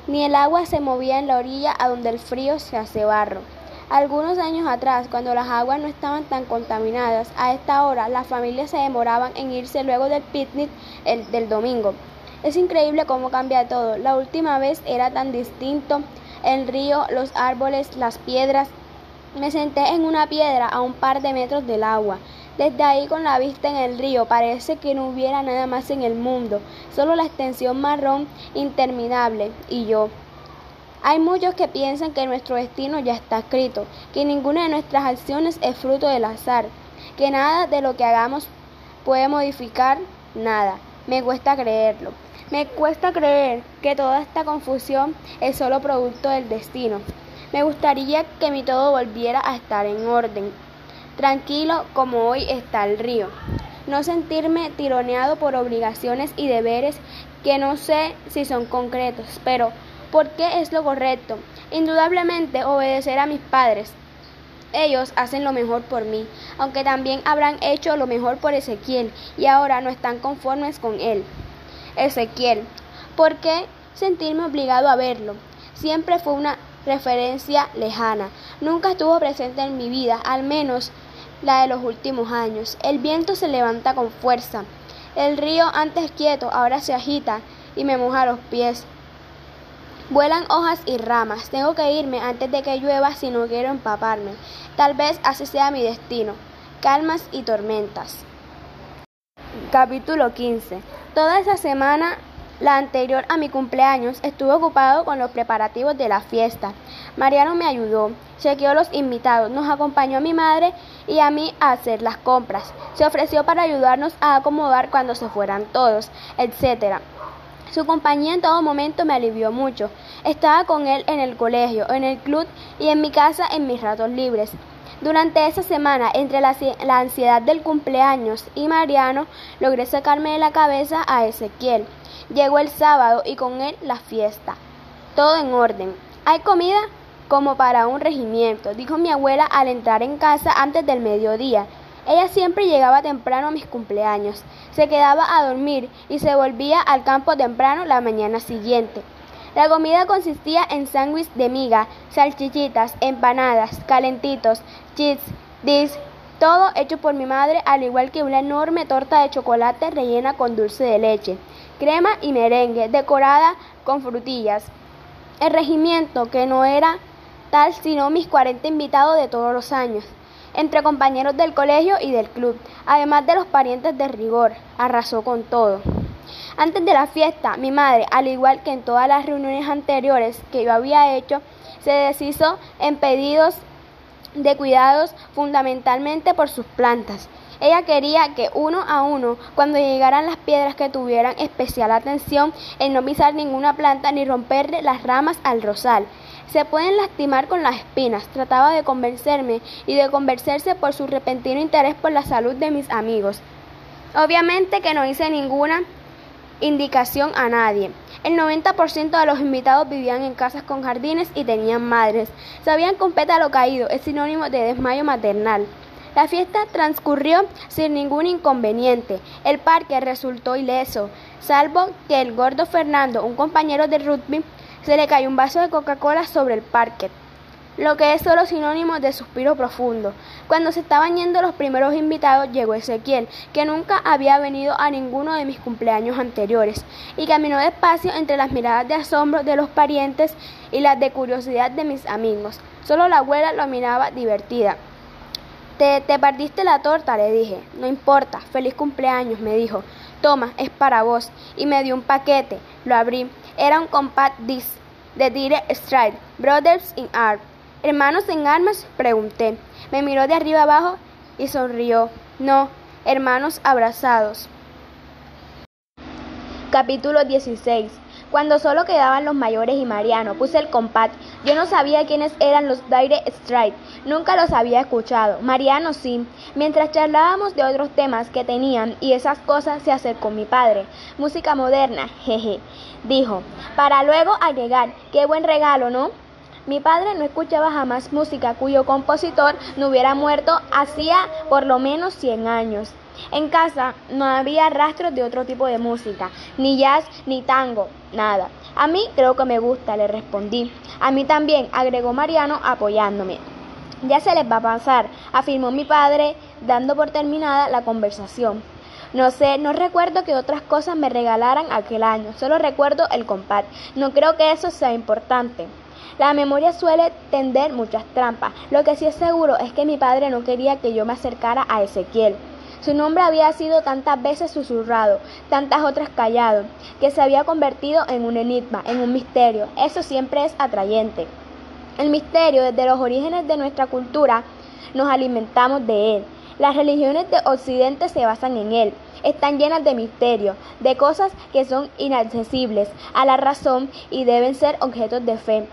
Ni el agua se movía en la orilla a donde el frío se hace barro. Algunos años atrás, cuando las aguas no estaban tan contaminadas, a esta hora las familias se demoraban en irse luego del picnic del domingo. Es increíble cómo cambia todo. La última vez era tan distinto. El río, los árboles, las piedras. Me senté en una piedra a un par de metros del agua. Desde ahí con la vista en el río parece que no hubiera nada más en el mundo, solo la extensión marrón interminable y yo. Hay muchos que piensan que nuestro destino ya está escrito, que ninguna de nuestras acciones es fruto del azar, que nada de lo que hagamos puede modificar nada. Me cuesta creerlo. Me cuesta creer que toda esta confusión es solo producto del destino. Me gustaría que mi todo volviera a estar en orden, tranquilo como hoy está el río. No sentirme tironeado por obligaciones y deberes que no sé si son concretos, pero ¿por qué es lo correcto? Indudablemente obedecer a mis padres. Ellos hacen lo mejor por mí, aunque también habrán hecho lo mejor por Ezequiel y ahora no están conformes con él. Ezequiel, ¿por qué sentirme obligado a verlo? Siempre fue una referencia lejana, nunca estuvo presente en mi vida, al menos la de los últimos años. El viento se levanta con fuerza. El río antes quieto ahora se agita y me moja los pies. Vuelan hojas y ramas. Tengo que irme antes de que llueva si no quiero empaparme. Tal vez así sea mi destino. Calmas y tormentas. Capítulo 15. Toda esa semana, la anterior a mi cumpleaños, estuve ocupado con los preparativos de la fiesta. Mariano me ayudó, chequeó los invitados, nos acompañó a mi madre y a mí a hacer las compras. Se ofreció para ayudarnos a acomodar cuando se fueran todos, etc. Su compañía en todo momento me alivió mucho. Estaba con él en el colegio, en el club y en mi casa en mis ratos libres. Durante esa semana, entre la, ansiedad del cumpleaños y Mariano, logré sacarme de la cabeza a Ezequiel. Llegó el sábado y con él la fiesta. Todo en orden. ¿Hay comida? Como para un regimiento, dijo mi abuela al entrar en casa antes del mediodía. Ella siempre llegaba temprano a mis cumpleaños, se quedaba a dormir y se volvía al campo temprano la mañana siguiente. La comida consistía en sándwiches de miga, salchichitas, empanadas, calentitos, chips, dis, todo hecho por mi madre, al igual que una enorme torta de chocolate rellena con dulce de leche, crema y merengue, decorada con frutillas. El regimiento, que no era tal sino mis 40 invitados de todos los años entre compañeros del colegio y del club, además de los parientes de rigor. Arrasó con todo. Antes de la fiesta, mi madre, al igual que en todas las reuniones anteriores que yo había hecho, se deshizo en pedidos de cuidados fundamentalmente por sus plantas. Ella quería que uno a uno, cuando llegaran las piedras que tuvieran especial atención en no pisar ninguna planta ni romperle las ramas al rosal. Se pueden lastimar con las espinas. Trataba de convencerme y de convencerse por su repentino interés por la salud de mis amigos. Obviamente que no hice ninguna indicación a nadie. El 90% de los invitados vivían en casas con jardines y tenían madres. Sabían un pétalo caído es sinónimo de desmayo maternal. La fiesta transcurrió sin ningún inconveniente. El parque resultó ileso, salvo que el gordo Fernando, un compañero de rugby, se le cayó un vaso de Coca-Cola sobre el parquet, lo que es solo sinónimo de suspiro profundo. Cuando se estaban yendo los primeros invitados, llegó Ezequiel, que nunca había venido a ninguno de mis cumpleaños anteriores, y caminó despacio entre las miradas de asombro de los parientes y las de curiosidad de mis amigos. Solo la abuela lo miraba divertida. Te, te perdiste la torta, le dije. No importa, feliz cumpleaños, me dijo. Toma, es para vos. Y me dio un paquete. Lo abrí. Era un compact disc de Dire Stride, Brothers in Art. ¿Hermanos en armas? Pregunté. Me miró de arriba abajo y sonrió. No, hermanos abrazados. Capítulo 16 cuando solo quedaban los mayores y Mariano. Puse el compact. Yo no sabía quiénes eran los Dire Stride. Nunca los había escuchado. Mariano sí. Mientras charlábamos de otros temas que tenían y esas cosas, se acercó mi padre. Música moderna, jeje. Dijo, para luego agregar, qué buen regalo, ¿no? Mi padre no escuchaba jamás música cuyo compositor no hubiera muerto hacía por lo menos 100 años. En casa no había rastros de otro tipo de música, ni jazz, ni tango, nada. A mí creo que me gusta, le respondí. A mí también, agregó Mariano apoyándome. Ya se les va a pasar, afirmó mi padre, dando por terminada la conversación. No sé, no recuerdo que otras cosas me regalaran aquel año, solo recuerdo el compás. No creo que eso sea importante. La memoria suele tender muchas trampas. Lo que sí es seguro es que mi padre no quería que yo me acercara a Ezequiel. Su nombre había sido tantas veces susurrado, tantas otras callado, que se había convertido en un enigma, en un misterio. Eso siempre es atrayente. El misterio, desde los orígenes de nuestra cultura, nos alimentamos de él. Las religiones de Occidente se basan en él. están llenas de misterio, de cosas que son inaccesibles a la razón y deben ser objetos de fe.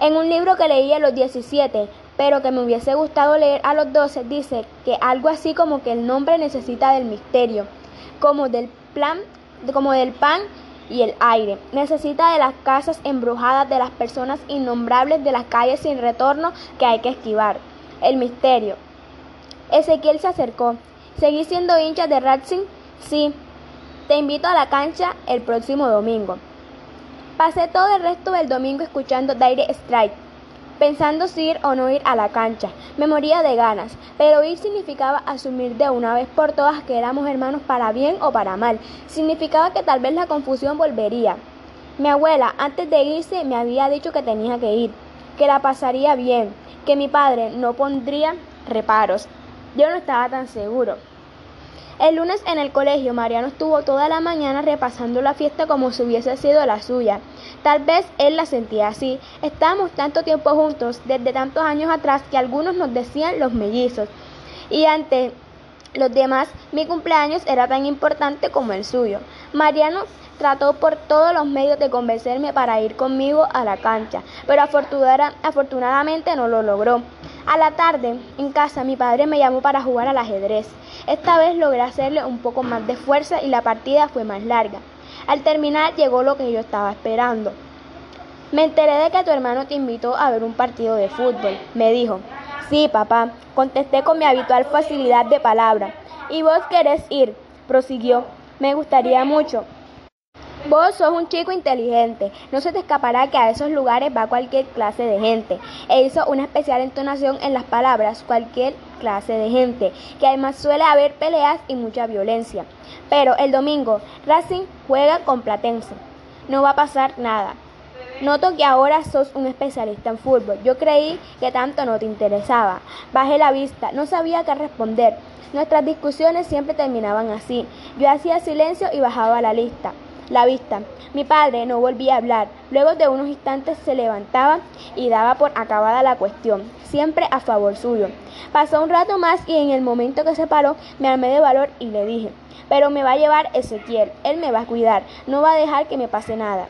En un libro que leí a los 17, pero que me hubiese gustado leer a los 12, dice que algo así como que el nombre necesita del misterio, como del plan, como del pan y el aire. Necesita de las casas embrujadas, de las personas innombrables, de las calles sin retorno que hay que esquivar. El misterio. Ezequiel se acercó. ¿Seguí siendo hincha de Racing? Sí. Te invito a la cancha el próximo domingo. Pasé todo el resto del domingo escuchando Dire Strike, pensando si ir o no ir a la cancha. Me moría de ganas, pero ir significaba asumir de una vez por todas que éramos hermanos para bien o para mal. Significaba que tal vez la confusión volvería. Mi abuela, antes de irse, me había dicho que tenía que ir, que la pasaría bien, que mi padre no pondría reparos. Yo no estaba tan seguro. El lunes en el colegio, Mariano estuvo toda la mañana repasando la fiesta como si hubiese sido la suya. Tal vez él la sentía así. Estábamos tanto tiempo juntos, desde tantos años atrás, que algunos nos decían los mellizos. Y ante los demás, mi cumpleaños era tan importante como el suyo. Mariano trató por todos los medios de convencerme para ir conmigo a la cancha, pero afortunadamente no lo logró. A la tarde, en casa, mi padre me llamó para jugar al ajedrez. Esta vez logré hacerle un poco más de fuerza y la partida fue más larga. Al terminar llegó lo que yo estaba esperando. Me enteré de que tu hermano te invitó a ver un partido de fútbol. Me dijo, sí, papá, contesté con mi habitual facilidad de palabra. ¿Y vos querés ir? prosiguió. Me gustaría mucho. Vos sos un chico inteligente, no se te escapará que a esos lugares va cualquier clase de gente. E hizo una especial entonación en las palabras cualquier clase de gente, que además suele haber peleas y mucha violencia. Pero el domingo, Racing juega con Platense. No va a pasar nada. Noto que ahora sos un especialista en fútbol. Yo creí que tanto no te interesaba. Bajé la vista, no sabía qué responder. Nuestras discusiones siempre terminaban así. Yo hacía silencio y bajaba la lista la vista. Mi padre no volvía a hablar. Luego de unos instantes se levantaba y daba por acabada la cuestión, siempre a favor suyo. Pasó un rato más y en el momento que se paró me armé de valor y le dije, pero me va a llevar Ezequiel, él me va a cuidar, no va a dejar que me pase nada.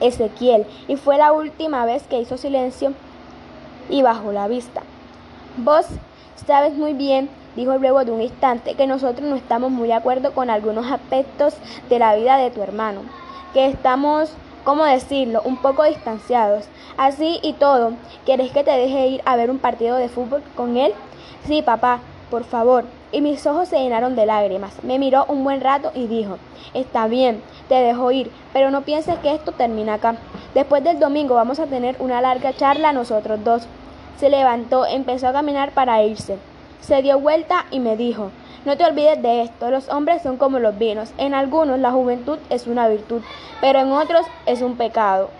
Ezequiel, y fue la última vez que hizo silencio y bajó la vista. Vos sabes muy bien dijo luego de un instante, que nosotros no estamos muy de acuerdo con algunos aspectos de la vida de tu hermano, que estamos, ¿cómo decirlo?, un poco distanciados. Así y todo, ¿querés que te deje ir a ver un partido de fútbol con él? Sí, papá, por favor. Y mis ojos se llenaron de lágrimas. Me miró un buen rato y dijo, está bien, te dejo ir, pero no pienses que esto termina acá. Después del domingo vamos a tener una larga charla nosotros dos. Se levantó, empezó a caminar para irse. Se dio vuelta y me dijo, no te olvides de esto, los hombres son como los vinos, en algunos la juventud es una virtud, pero en otros es un pecado.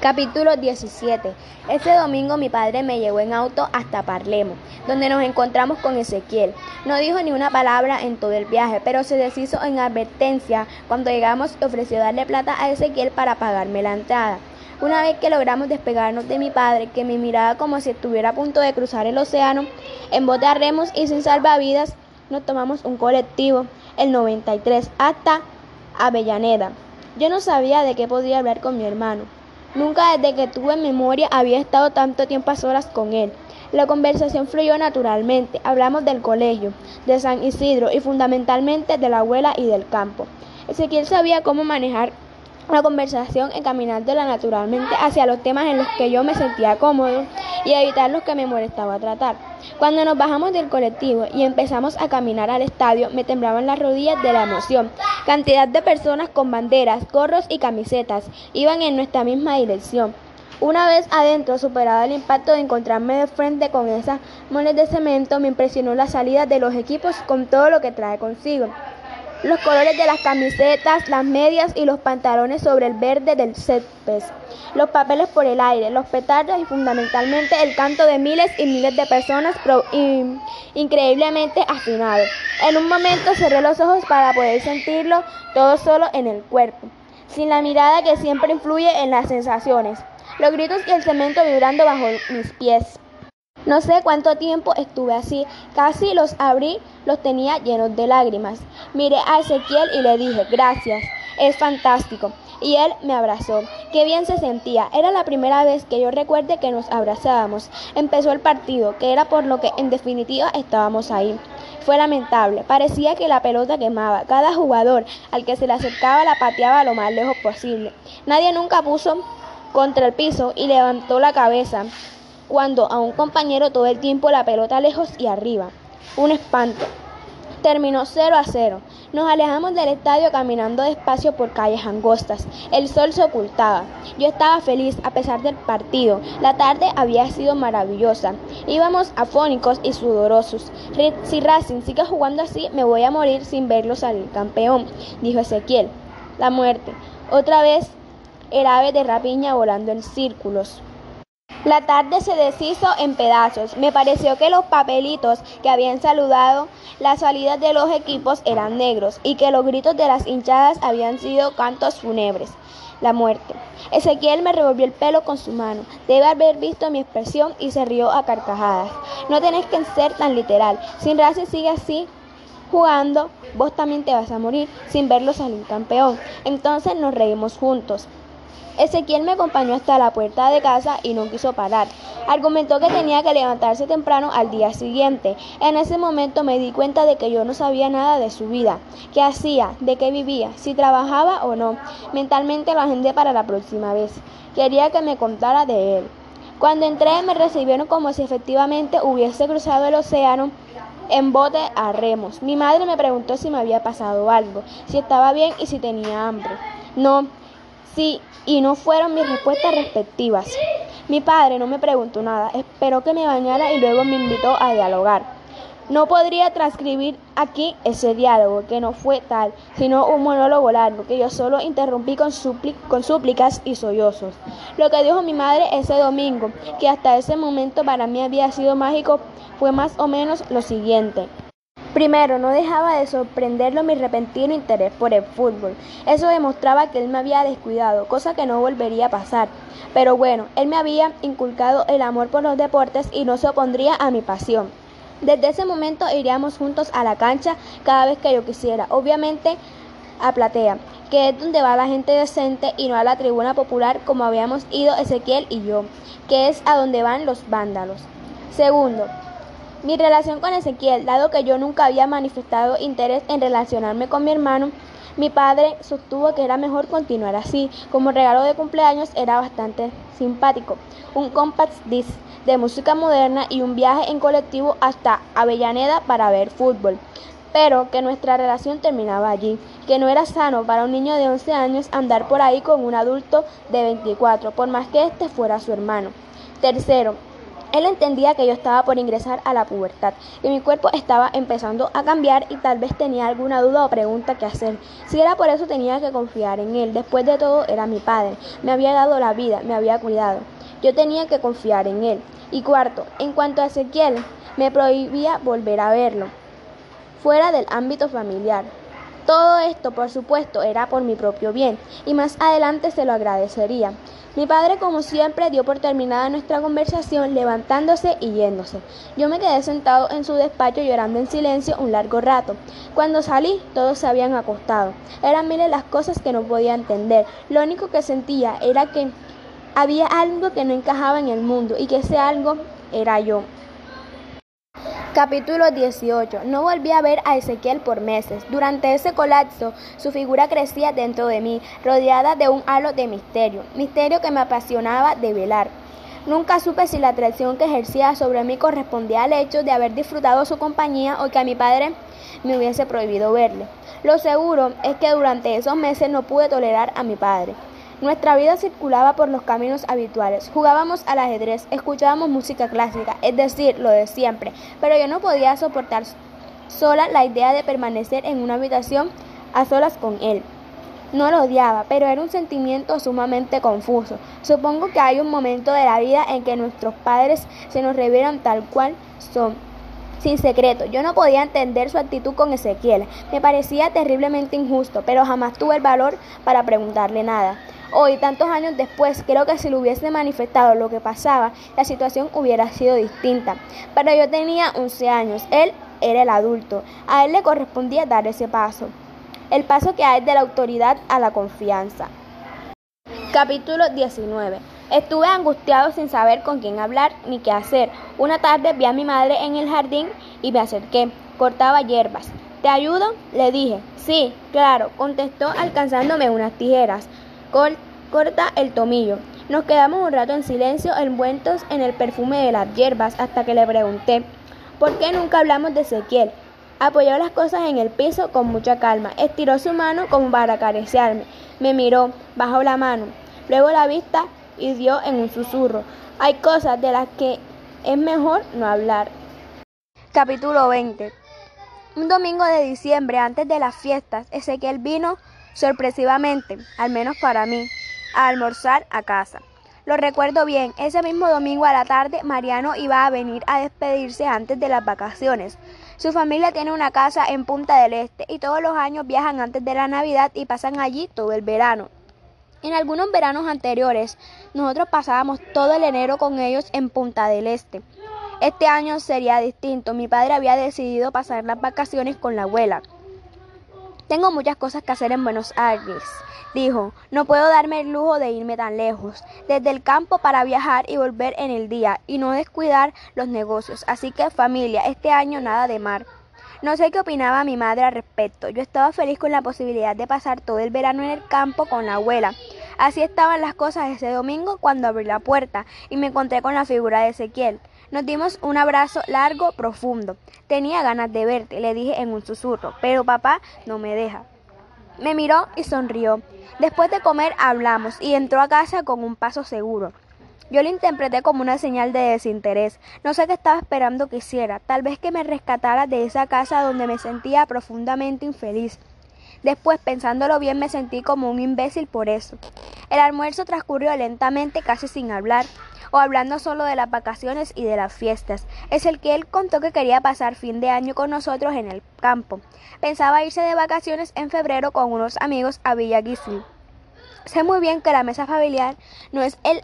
Capítulo 17. Ese domingo mi padre me llevó en auto hasta Parlemo, donde nos encontramos con Ezequiel. No dijo ni una palabra en todo el viaje, pero se deshizo en advertencia cuando llegamos y ofreció darle plata a Ezequiel para pagarme la entrada. Una vez que logramos despegarnos de mi padre, que me miraba como si estuviera a punto de cruzar el océano, en bote a remos y sin salvavidas, nos tomamos un colectivo, el 93, hasta Avellaneda. Yo no sabía de qué podía hablar con mi hermano. Nunca desde que tuve memoria había estado tanto tiempo a solas con él. La conversación fluyó naturalmente. Hablamos del colegio, de San Isidro y fundamentalmente de la abuela y del campo. Ezequiel sabía cómo manejar la conversación encaminándola naturalmente hacia los temas en los que yo me sentía cómodo y evitar los que me molestaba tratar. Cuando nos bajamos del colectivo y empezamos a caminar al estadio, me temblaban las rodillas de la emoción. Cantidad de personas con banderas, gorros y camisetas iban en nuestra misma dirección. Una vez adentro, superado el impacto de encontrarme de frente con esas moles de cemento, me impresionó la salida de los equipos con todo lo que trae consigo los colores de las camisetas, las medias y los pantalones sobre el verde del césped, los papeles por el aire, los petardos y fundamentalmente el canto de miles y miles de personas increíblemente afinados. En un momento cerré los ojos para poder sentirlo todo solo en el cuerpo, sin la mirada que siempre influye en las sensaciones, los gritos y el cemento vibrando bajo mis pies. No sé cuánto tiempo estuve así, casi los abrí, los tenía llenos de lágrimas. Miré a Ezequiel y le dije, gracias, es fantástico. Y él me abrazó. Qué bien se sentía. Era la primera vez que yo recuerde que nos abrazábamos. Empezó el partido, que era por lo que en definitiva estábamos ahí. Fue lamentable. Parecía que la pelota quemaba. Cada jugador al que se le acercaba la pateaba lo más lejos posible. Nadie nunca puso contra el piso y levantó la cabeza cuando a un compañero todo el tiempo la pelota lejos y arriba. Un espanto. Terminó 0 a 0. Nos alejamos del estadio caminando despacio por calles angostas. El sol se ocultaba. Yo estaba feliz a pesar del partido. La tarde había sido maravillosa. Íbamos afónicos y sudorosos. Si Racing sigue jugando así, me voy a morir sin verlo salir campeón, dijo Ezequiel. La muerte. Otra vez el ave de rapiña volando en círculos. La tarde se deshizo en pedazos. Me pareció que los papelitos que habían saludado las salidas de los equipos eran negros y que los gritos de las hinchadas habían sido cantos fúnebres. La muerte. Ezequiel me revolvió el pelo con su mano. Debe haber visto mi expresión y se rió a carcajadas. No tenés que ser tan literal. Si Racing sigue así, jugando, vos también te vas a morir sin verlo salir campeón. Entonces nos reímos juntos. Ezequiel me acompañó hasta la puerta de casa y no quiso parar. Argumentó que tenía que levantarse temprano al día siguiente. En ese momento me di cuenta de que yo no sabía nada de su vida, qué hacía, de qué vivía, si trabajaba o no. Mentalmente lo agendé para la próxima vez. Quería que me contara de él. Cuando entré me recibieron como si efectivamente hubiese cruzado el océano en bote a remos. Mi madre me preguntó si me había pasado algo, si estaba bien y si tenía hambre. No, Sí, y no fueron mis respuestas respectivas. Mi padre no me preguntó nada, esperó que me bañara y luego me invitó a dialogar. No podría transcribir aquí ese diálogo, que no fue tal, sino un monólogo largo, que yo solo interrumpí con, con súplicas y sollozos. Lo que dijo mi madre ese domingo, que hasta ese momento para mí había sido mágico, fue más o menos lo siguiente. Primero, no dejaba de sorprenderlo mi repentino interés por el fútbol. Eso demostraba que él me había descuidado, cosa que no volvería a pasar. Pero bueno, él me había inculcado el amor por los deportes y no se opondría a mi pasión. Desde ese momento iríamos juntos a la cancha cada vez que yo quisiera, obviamente a platea, que es donde va la gente decente y no a la tribuna popular como habíamos ido Ezequiel y yo, que es a donde van los vándalos. Segundo, mi relación con Ezequiel, dado que yo nunca había manifestado interés en relacionarme con mi hermano, mi padre sostuvo que era mejor continuar así. Como regalo de cumpleaños era bastante simpático. Un compact disc de música moderna y un viaje en colectivo hasta Avellaneda para ver fútbol. Pero que nuestra relación terminaba allí, que no era sano para un niño de 11 años andar por ahí con un adulto de 24, por más que este fuera su hermano. Tercero, él entendía que yo estaba por ingresar a la pubertad, que mi cuerpo estaba empezando a cambiar y tal vez tenía alguna duda o pregunta que hacer. Si era por eso tenía que confiar en él. Después de todo era mi padre, me había dado la vida, me había cuidado. Yo tenía que confiar en él. Y cuarto, en cuanto a Ezequiel, me prohibía volver a verlo, fuera del ámbito familiar. Todo esto, por supuesto, era por mi propio bien, y más adelante se lo agradecería. Mi padre, como siempre, dio por terminada nuestra conversación, levantándose y yéndose. Yo me quedé sentado en su despacho llorando en silencio un largo rato. Cuando salí, todos se habían acostado. Eran miles las cosas que no podía entender. Lo único que sentía era que había algo que no encajaba en el mundo y que ese algo era yo. Capítulo 18. No volví a ver a Ezequiel por meses. Durante ese colapso, su figura crecía dentro de mí, rodeada de un halo de misterio, misterio que me apasionaba de velar. Nunca supe si la atracción que ejercía sobre mí correspondía al hecho de haber disfrutado su compañía o que a mi padre me hubiese prohibido verle. Lo seguro es que durante esos meses no pude tolerar a mi padre. Nuestra vida circulaba por los caminos habituales. Jugábamos al ajedrez, escuchábamos música clásica, es decir, lo de siempre, pero yo no podía soportar sola la idea de permanecer en una habitación a solas con él. No lo odiaba, pero era un sentimiento sumamente confuso. Supongo que hay un momento de la vida en que nuestros padres se nos revelan tal cual son, sin secreto. Yo no podía entender su actitud con Ezequiel. Me parecía terriblemente injusto, pero jamás tuve el valor para preguntarle nada. Hoy, tantos años después, creo que si le hubiese manifestado lo que pasaba, la situación hubiera sido distinta. Pero yo tenía 11 años, él era el adulto, a él le correspondía dar ese paso. El paso que hay de la autoridad a la confianza. Capítulo 19. Estuve angustiado sin saber con quién hablar ni qué hacer. Una tarde vi a mi madre en el jardín y me acerqué. Cortaba hierbas. ¿Te ayudo? Le dije. Sí, claro, contestó alcanzándome unas tijeras. Corta el tomillo. Nos quedamos un rato en silencio, envueltos en el perfume de las hierbas, hasta que le pregunté, ¿por qué nunca hablamos de Ezequiel? Apoyó las cosas en el piso con mucha calma, estiró su mano como para acariciarme, me miró, bajó la mano, luego la vista y dio en un susurro. Hay cosas de las que es mejor no hablar. Capítulo 20 un domingo de diciembre, antes de las fiestas, Ezequiel vino sorpresivamente, al menos para mí, a almorzar a casa. Lo recuerdo bien, ese mismo domingo a la tarde Mariano iba a venir a despedirse antes de las vacaciones. Su familia tiene una casa en Punta del Este y todos los años viajan antes de la Navidad y pasan allí todo el verano. En algunos veranos anteriores, nosotros pasábamos todo el enero con ellos en Punta del Este. Este año sería distinto. Mi padre había decidido pasar las vacaciones con la abuela. Tengo muchas cosas que hacer en Buenos Aires, dijo. No puedo darme el lujo de irme tan lejos, desde el campo para viajar y volver en el día y no descuidar los negocios. Así que familia, este año nada de mar. No sé qué opinaba mi madre al respecto. Yo estaba feliz con la posibilidad de pasar todo el verano en el campo con la abuela. Así estaban las cosas ese domingo cuando abrí la puerta y me encontré con la figura de Ezequiel. Nos dimos un abrazo largo, profundo. Tenía ganas de verte, le dije en un susurro, pero papá no me deja. Me miró y sonrió. Después de comer hablamos y entró a casa con un paso seguro. Yo lo interpreté como una señal de desinterés. No sé qué estaba esperando que hiciera. Tal vez que me rescatara de esa casa donde me sentía profundamente infeliz. Después, pensándolo bien, me sentí como un imbécil por eso. El almuerzo transcurrió lentamente, casi sin hablar o hablando solo de las vacaciones y de las fiestas. Es el que él contó que quería pasar fin de año con nosotros en el campo. Pensaba irse de vacaciones en febrero con unos amigos a Villa Guisul. Sé muy bien que la mesa familiar no es el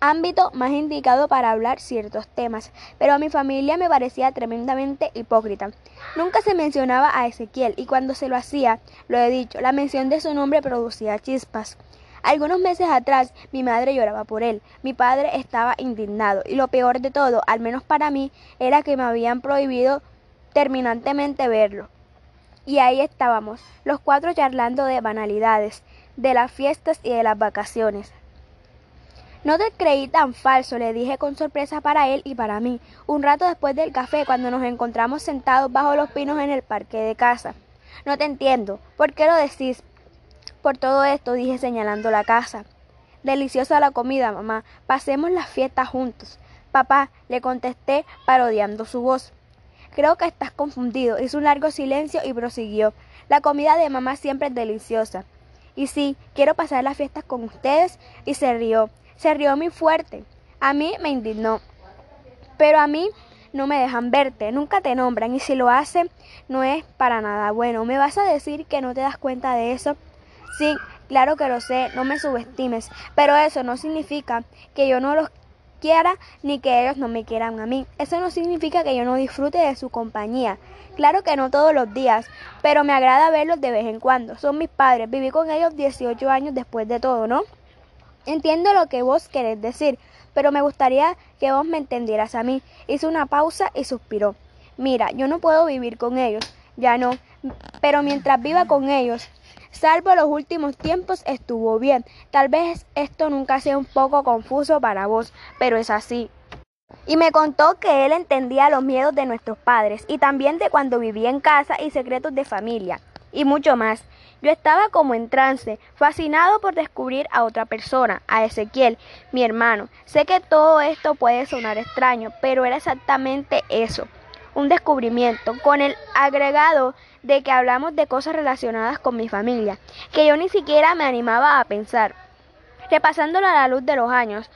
ámbito más indicado para hablar ciertos temas, pero a mi familia me parecía tremendamente hipócrita. Nunca se mencionaba a Ezequiel y cuando se lo hacía, lo he dicho, la mención de su nombre producía chispas. Algunos meses atrás mi madre lloraba por él, mi padre estaba indignado y lo peor de todo, al menos para mí, era que me habían prohibido terminantemente verlo. Y ahí estábamos, los cuatro charlando de banalidades, de las fiestas y de las vacaciones. No te creí tan falso, le dije con sorpresa para él y para mí, un rato después del café, cuando nos encontramos sentados bajo los pinos en el parque de casa. No te entiendo. ¿Por qué lo decís? Por todo esto dije señalando la casa. Deliciosa la comida, mamá. Pasemos las fiestas juntos. Papá, le contesté parodiando su voz. Creo que estás confundido. Hizo un largo silencio y prosiguió. La comida de mamá siempre es deliciosa. Y sí, quiero pasar las fiestas con ustedes. Y se rió. Se rió muy fuerte. A mí me indignó. Pero a mí no me dejan verte, nunca te nombran y si lo hacen no es para nada bueno. ¿Me vas a decir que no te das cuenta de eso? Sí, claro que lo sé, no me subestimes, pero eso no significa que yo no los quiera ni que ellos no me quieran a mí. Eso no significa que yo no disfrute de su compañía. Claro que no todos los días, pero me agrada verlos de vez en cuando. Son mis padres, viví con ellos 18 años después de todo, ¿no? Entiendo lo que vos querés decir, pero me gustaría que vos me entendieras a mí. Hizo una pausa y suspiró. Mira, yo no puedo vivir con ellos, ya no, pero mientras viva con ellos, Salvo los últimos tiempos estuvo bien. Tal vez esto nunca sea un poco confuso para vos, pero es así. Y me contó que él entendía los miedos de nuestros padres y también de cuando vivía en casa y secretos de familia y mucho más. Yo estaba como en trance, fascinado por descubrir a otra persona, a Ezequiel, mi hermano. Sé que todo esto puede sonar extraño, pero era exactamente eso, un descubrimiento, con el agregado de que hablamos de cosas relacionadas con mi familia, que yo ni siquiera me animaba a pensar. Repasándolo a la luz de los años,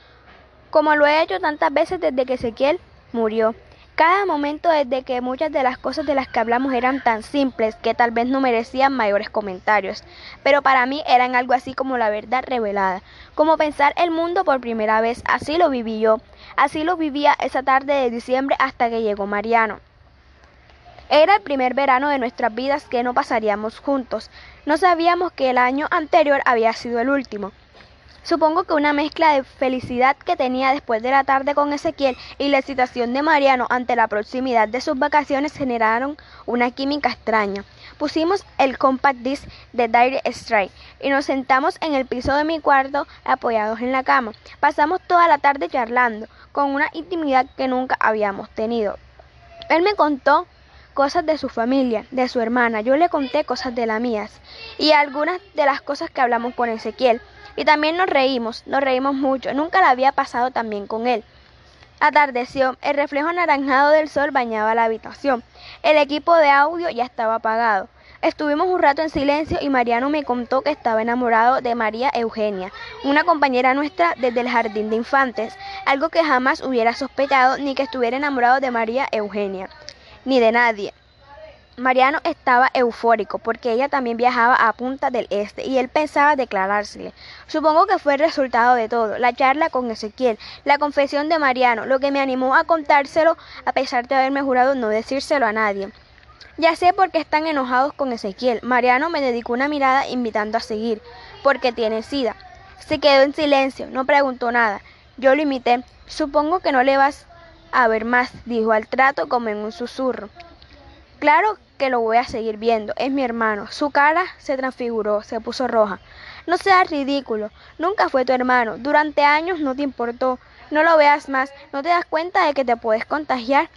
como lo he hecho tantas veces desde que Ezequiel murió. cada momento desde que muchas de las cosas de las que hablamos eran tan simples que tal vez no merecían mayores comentarios, pero para mí eran algo así como la verdad revelada, como pensar el mundo por primera vez, así lo viví yo, así lo vivía esa tarde de diciembre hasta que llegó Mariano. Era el primer verano de nuestras vidas que no pasaríamos juntos. No sabíamos que el año anterior había sido el último. Supongo que una mezcla de felicidad que tenía después de la tarde con Ezequiel y la excitación de Mariano ante la proximidad de sus vacaciones generaron una química extraña. Pusimos el compact disc de Dire Strike y nos sentamos en el piso de mi cuarto apoyados en la cama. Pasamos toda la tarde charlando, con una intimidad que nunca habíamos tenido. Él me contó cosas de su familia, de su hermana, yo le conté cosas de las mías y algunas de las cosas que hablamos con Ezequiel. Y también nos reímos, nos reímos mucho, nunca la había pasado tan bien con él. Atardeció, el reflejo anaranjado del sol bañaba la habitación. El equipo de audio ya estaba apagado. Estuvimos un rato en silencio y Mariano me contó que estaba enamorado de María Eugenia, una compañera nuestra desde el jardín de infantes, algo que jamás hubiera sospechado ni que estuviera enamorado de María Eugenia, ni de nadie. Mariano estaba eufórico porque ella también viajaba a Punta del Este y él pensaba declarársele. Supongo que fue el resultado de todo, la charla con Ezequiel, la confesión de Mariano, lo que me animó a contárselo a pesar de haberme jurado no decírselo a nadie. Ya sé por qué están enojados con Ezequiel. Mariano me dedicó una mirada invitando a seguir, porque tiene sida. Se quedó en silencio, no preguntó nada. Yo lo imité. Supongo que no le vas a ver más, dijo al trato como en un susurro. Claro que lo voy a seguir viendo. Es mi hermano. Su cara se transfiguró, se puso roja. No seas ridículo. Nunca fue tu hermano. Durante años no te importó. No lo veas más. ¿No te das cuenta de que te puedes contagiar?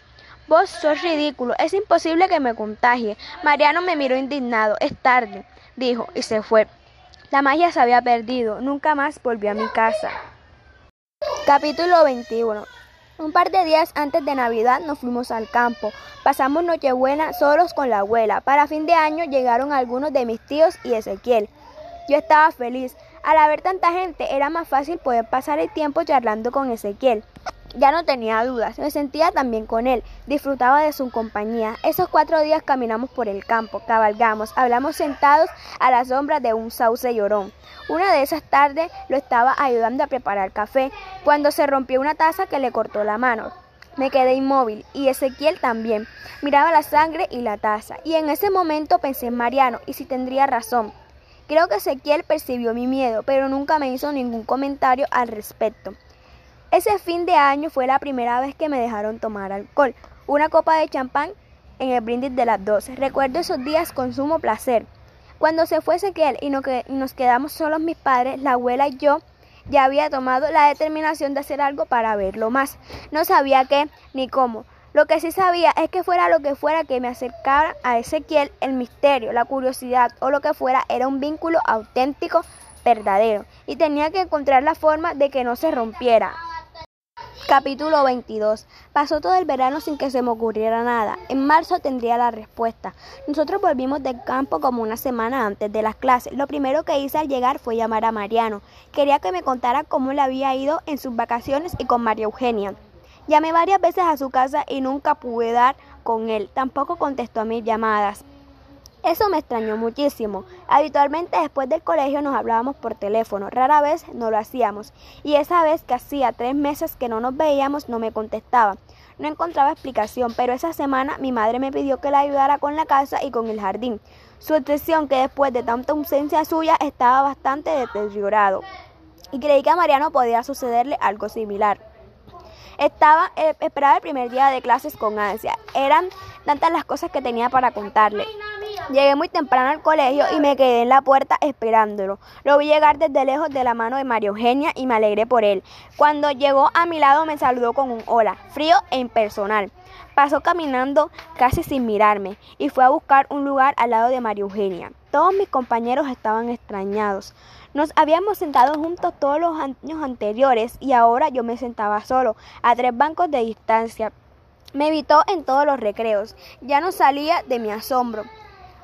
Vos sos ridículo. Es imposible que me contagie. Mariano me miró indignado. Es tarde, dijo, y se fue. La magia se había perdido. Nunca más volvió a mi casa. Capítulo 21 un par de días antes de Navidad nos fuimos al campo. Pasamos Nochebuena solos con la abuela. Para fin de año llegaron algunos de mis tíos y Ezequiel. Yo estaba feliz. Al haber tanta gente era más fácil poder pasar el tiempo charlando con Ezequiel. Ya no tenía dudas, me sentía también con él, disfrutaba de su compañía. Esos cuatro días caminamos por el campo, cabalgamos, hablamos sentados a la sombra de un sauce llorón. Una de esas tardes lo estaba ayudando a preparar café, cuando se rompió una taza que le cortó la mano. Me quedé inmóvil y Ezequiel también. Miraba la sangre y la taza, y en ese momento pensé en Mariano y si tendría razón. Creo que Ezequiel percibió mi miedo, pero nunca me hizo ningún comentario al respecto. Ese fin de año fue la primera vez que me dejaron tomar alcohol, una copa de champán en el brindis de las 12. Recuerdo esos días con sumo placer. Cuando se fue Ezequiel y nos quedamos solos mis padres, la abuela y yo, ya había tomado la determinación de hacer algo para verlo más. No sabía qué ni cómo. Lo que sí sabía es que fuera lo que fuera que me acercara a Ezequiel, el misterio, la curiosidad o lo que fuera era un vínculo auténtico, verdadero, y tenía que encontrar la forma de que no se rompiera. Capítulo 22. Pasó todo el verano sin que se me ocurriera nada. En marzo tendría la respuesta. Nosotros volvimos del campo como una semana antes de las clases. Lo primero que hice al llegar fue llamar a Mariano. Quería que me contara cómo le había ido en sus vacaciones y con María Eugenia. Llamé varias veces a su casa y nunca pude dar con él. Tampoco contestó a mis llamadas. Eso me extrañó muchísimo. Habitualmente después del colegio nos hablábamos por teléfono, rara vez no lo hacíamos, y esa vez que hacía tres meses que no nos veíamos no me contestaba. No encontraba explicación, pero esa semana mi madre me pidió que la ayudara con la casa y con el jardín. Su expresión que después de tanta ausencia suya estaba bastante deteriorado, y creí que a Mariano podía sucederle algo similar. Estaba, eh, esperaba el primer día de clases con ansia. Eran tantas las cosas que tenía para contarle. Llegué muy temprano al colegio y me quedé en la puerta esperándolo. Lo vi llegar desde lejos de la mano de María Eugenia y me alegré por él. Cuando llegó a mi lado me saludó con un hola, frío e impersonal. Pasó caminando casi sin mirarme y fue a buscar un lugar al lado de María Eugenia. Todos mis compañeros estaban extrañados. Nos habíamos sentado juntos todos los años anteriores y ahora yo me sentaba solo, a tres bancos de distancia. Me evitó en todos los recreos. Ya no salía de mi asombro.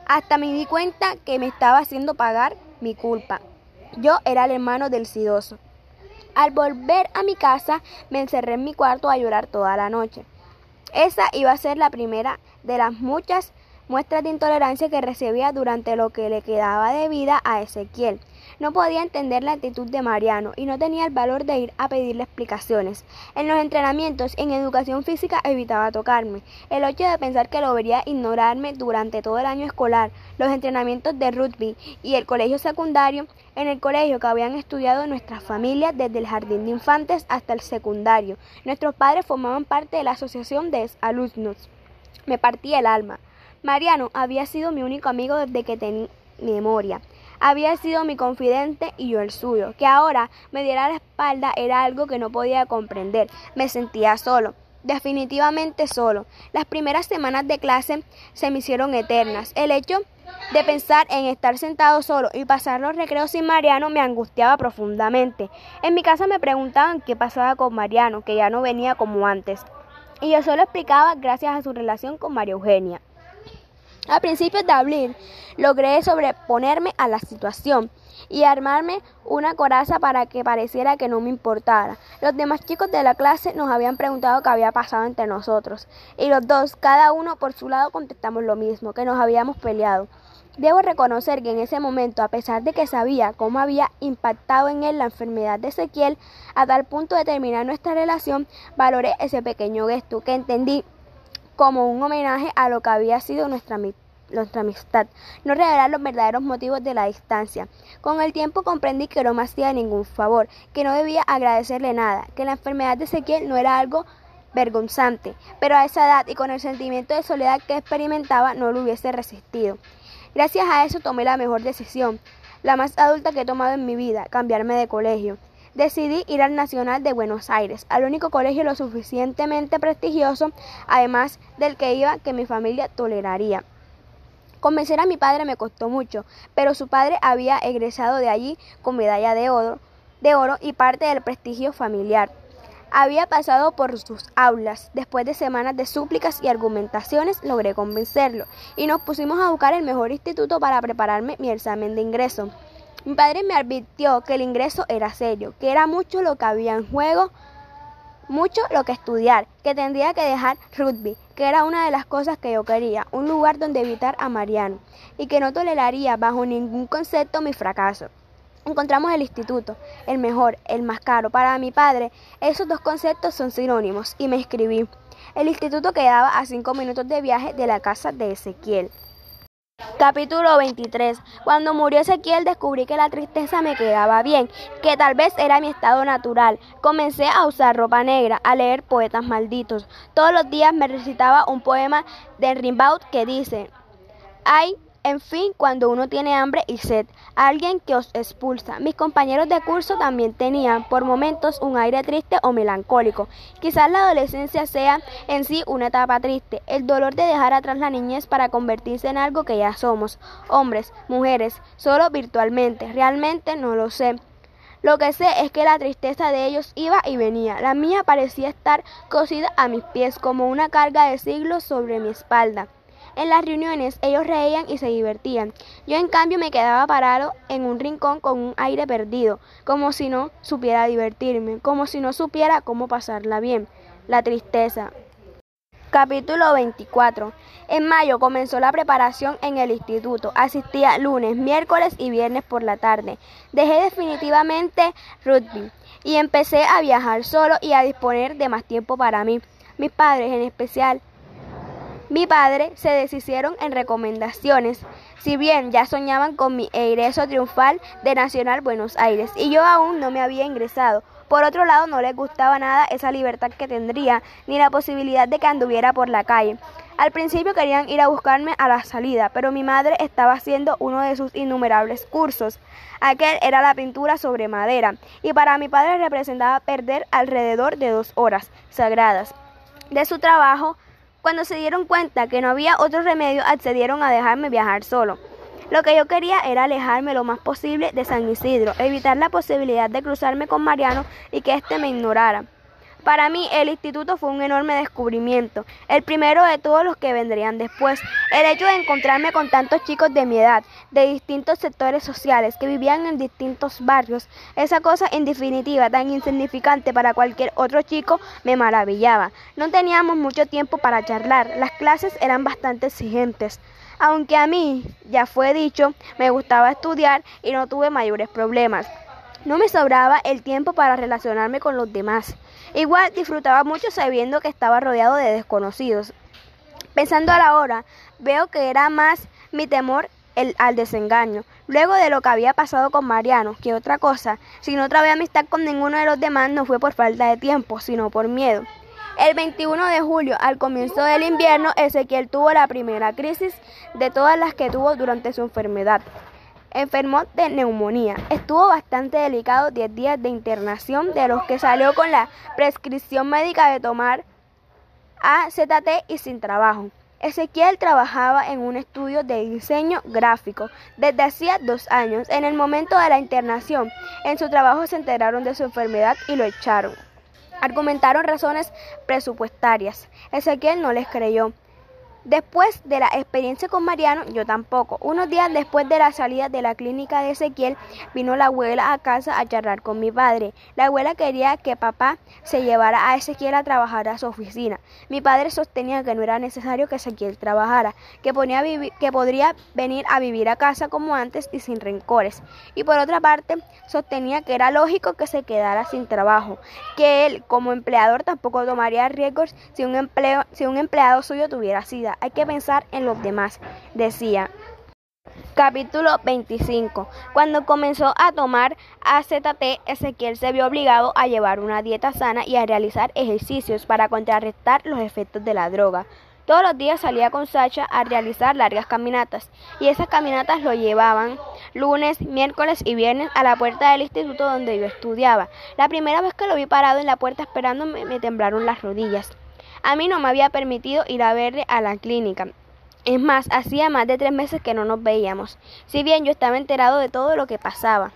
Hasta me di cuenta que me estaba haciendo pagar mi culpa. Yo era el hermano del sidoso. Al volver a mi casa me encerré en mi cuarto a llorar toda la noche. Esa iba a ser la primera de las muchas muestras de intolerancia que recibía durante lo que le quedaba de vida a Ezequiel. No podía entender la actitud de Mariano y no tenía el valor de ir a pedirle explicaciones. En los entrenamientos en educación física evitaba tocarme. El hecho de pensar que lo vería ignorarme durante todo el año escolar, los entrenamientos de rugby y el colegio secundario, en el colegio que habían estudiado nuestras familias desde el jardín de infantes hasta el secundario. Nuestros padres formaban parte de la asociación de alumnos. Me partía el alma. Mariano había sido mi único amigo desde que tenía memoria. Había sido mi confidente y yo el suyo. Que ahora me diera la espalda era algo que no podía comprender. Me sentía solo definitivamente solo. Las primeras semanas de clase se me hicieron eternas. El hecho de pensar en estar sentado solo y pasar los recreos sin Mariano me angustiaba profundamente. En mi casa me preguntaban qué pasaba con Mariano, que ya no venía como antes. Y yo solo explicaba gracias a su relación con María Eugenia. A principios de abril logré sobreponerme a la situación y armarme una coraza para que pareciera que no me importara. Los demás chicos de la clase nos habían preguntado qué había pasado entre nosotros y los dos, cada uno por su lado, contestamos lo mismo, que nos habíamos peleado. Debo reconocer que en ese momento, a pesar de que sabía cómo había impactado en él la enfermedad de Ezequiel, a tal punto de terminar nuestra relación, valoré ese pequeño gesto que entendí como un homenaje a lo que había sido nuestra, nuestra amistad, no revelar los verdaderos motivos de la distancia. Con el tiempo comprendí que no me hacía ningún favor, que no debía agradecerle nada, que la enfermedad de Ezequiel no era algo vergonzante, pero a esa edad y con el sentimiento de soledad que experimentaba no lo hubiese resistido. Gracias a eso tomé la mejor decisión, la más adulta que he tomado en mi vida, cambiarme de colegio. Decidí ir al Nacional de Buenos Aires, al único colegio lo suficientemente prestigioso, además del que iba que mi familia toleraría. Convencer a mi padre me costó mucho, pero su padre había egresado de allí con medalla de oro, y parte del prestigio familiar. Había pasado por sus aulas. Después de semanas de súplicas y argumentaciones logré convencerlo y nos pusimos a buscar el mejor instituto para prepararme mi examen de ingreso. Mi padre me advirtió que el ingreso era serio, que era mucho lo que había en juego, mucho lo que estudiar, que tendría que dejar rugby, que era una de las cosas que yo quería, un lugar donde evitar a Mariano, y que no toleraría bajo ningún concepto mi fracaso. Encontramos el instituto, el mejor, el más caro. Para mi padre, esos dos conceptos son sinónimos, y me escribí. El instituto quedaba a cinco minutos de viaje de la casa de Ezequiel. Capítulo 23. Cuando murió Ezequiel descubrí que la tristeza me quedaba bien, que tal vez era mi estado natural. Comencé a usar ropa negra, a leer poetas malditos. Todos los días me recitaba un poema de Rimbaud que dice, hay en fin, cuando uno tiene hambre y sed, alguien que os expulsa. Mis compañeros de curso también tenían por momentos un aire triste o melancólico. Quizás la adolescencia sea en sí una etapa triste, el dolor de dejar atrás la niñez para convertirse en algo que ya somos, hombres, mujeres, solo virtualmente. Realmente no lo sé. Lo que sé es que la tristeza de ellos iba y venía. La mía parecía estar cosida a mis pies como una carga de siglos sobre mi espalda. En las reuniones ellos reían y se divertían. Yo en cambio me quedaba parado en un rincón con un aire perdido, como si no supiera divertirme, como si no supiera cómo pasarla bien. La tristeza. Capítulo 24. En mayo comenzó la preparación en el instituto. Asistía lunes, miércoles y viernes por la tarde. Dejé definitivamente rugby y empecé a viajar solo y a disponer de más tiempo para mí. Mis padres en especial mi padre se deshicieron en recomendaciones, si bien ya soñaban con mi egreso triunfal de Nacional Buenos Aires y yo aún no me había ingresado. Por otro lado, no les gustaba nada esa libertad que tendría, ni la posibilidad de que anduviera por la calle. Al principio querían ir a buscarme a la salida, pero mi madre estaba haciendo uno de sus innumerables cursos. Aquel era la pintura sobre madera, y para mi padre representaba perder alrededor de dos horas sagradas de su trabajo cuando se dieron cuenta que no había otro remedio, accedieron a dejarme viajar solo. Lo que yo quería era alejarme lo más posible de San Isidro, evitar la posibilidad de cruzarme con Mariano y que éste me ignorara. Para mí el instituto fue un enorme descubrimiento, el primero de todos los que vendrían después. El hecho de encontrarme con tantos chicos de mi edad, de distintos sectores sociales, que vivían en distintos barrios, esa cosa en definitiva tan insignificante para cualquier otro chico, me maravillaba. No teníamos mucho tiempo para charlar, las clases eran bastante exigentes. Aunque a mí, ya fue dicho, me gustaba estudiar y no tuve mayores problemas. No me sobraba el tiempo para relacionarme con los demás. Igual disfrutaba mucho sabiendo que estaba rodeado de desconocidos. Pensando a la hora, veo que era más mi temor al desengaño. Luego de lo que había pasado con Mariano, que otra cosa, si no trabé amistad con ninguno de los demás no fue por falta de tiempo, sino por miedo. El 21 de julio, al comienzo del invierno, Ezequiel tuvo la primera crisis de todas las que tuvo durante su enfermedad enfermó de neumonía. Estuvo bastante delicado 10 días de internación, de los que salió con la prescripción médica de tomar AZT y sin trabajo. Ezequiel trabajaba en un estudio de diseño gráfico desde hacía dos años. En el momento de la internación, en su trabajo se enteraron de su enfermedad y lo echaron. Argumentaron razones presupuestarias. Ezequiel no les creyó. Después de la experiencia con Mariano, yo tampoco. Unos días después de la salida de la clínica de Ezequiel, vino la abuela a casa a charlar con mi padre. La abuela quería que papá se llevara a Ezequiel a trabajar a su oficina. Mi padre sostenía que no era necesario que Ezequiel trabajara, que, podría venir a vivir a casa como antes y sin rencores. Y por otra parte, sostenía que era lógico que se quedara sin trabajo, que él como empleador tampoco tomaría riesgos si un, si un empleado suyo tuviera sida hay que pensar en los demás, decía. Capítulo 25. Cuando comenzó a tomar AZT, Ezequiel se vio obligado a llevar una dieta sana y a realizar ejercicios para contrarrestar los efectos de la droga. Todos los días salía con Sacha a realizar largas caminatas y esas caminatas lo llevaban lunes, miércoles y viernes a la puerta del instituto donde yo estudiaba. La primera vez que lo vi parado en la puerta esperándome me temblaron las rodillas. A mí no me había permitido ir a verle a la clínica. Es más, hacía más de tres meses que no nos veíamos, si bien yo estaba enterado de todo lo que pasaba.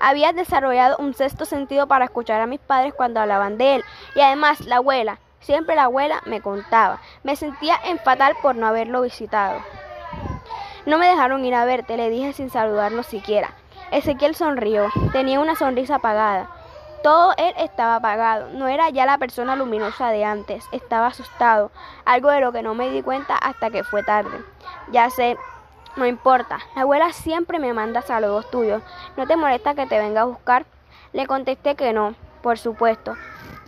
Había desarrollado un sexto sentido para escuchar a mis padres cuando hablaban de él, y además la abuela, siempre la abuela me contaba. Me sentía en fatal por no haberlo visitado. No me dejaron ir a verte, le dije sin saludarlo siquiera. Ezequiel sonrió, tenía una sonrisa apagada. Todo él estaba apagado, no era ya la persona luminosa de antes, estaba asustado, algo de lo que no me di cuenta hasta que fue tarde. Ya sé, no importa, la abuela siempre me manda saludos tuyos, ¿no te molesta que te venga a buscar? Le contesté que no, por supuesto.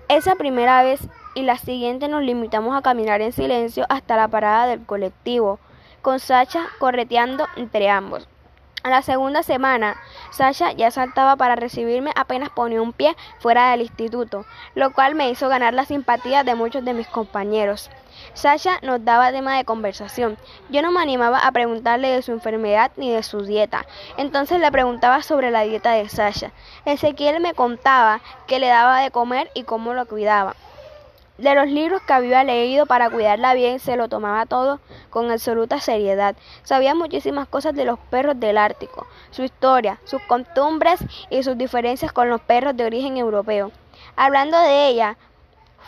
Esa primera vez y la siguiente nos limitamos a caminar en silencio hasta la parada del colectivo, con Sacha correteando entre ambos. A la segunda semana, Sasha ya saltaba para recibirme apenas ponía un pie fuera del instituto, lo cual me hizo ganar la simpatía de muchos de mis compañeros. Sasha nos daba tema de conversación. Yo no me animaba a preguntarle de su enfermedad ni de su dieta. Entonces le preguntaba sobre la dieta de Sasha. Ezequiel me contaba qué le daba de comer y cómo lo cuidaba. De los libros que había leído para cuidarla bien, se lo tomaba todo con absoluta seriedad. Sabía muchísimas cosas de los perros del Ártico, su historia, sus costumbres y sus diferencias con los perros de origen europeo. Hablando de ella,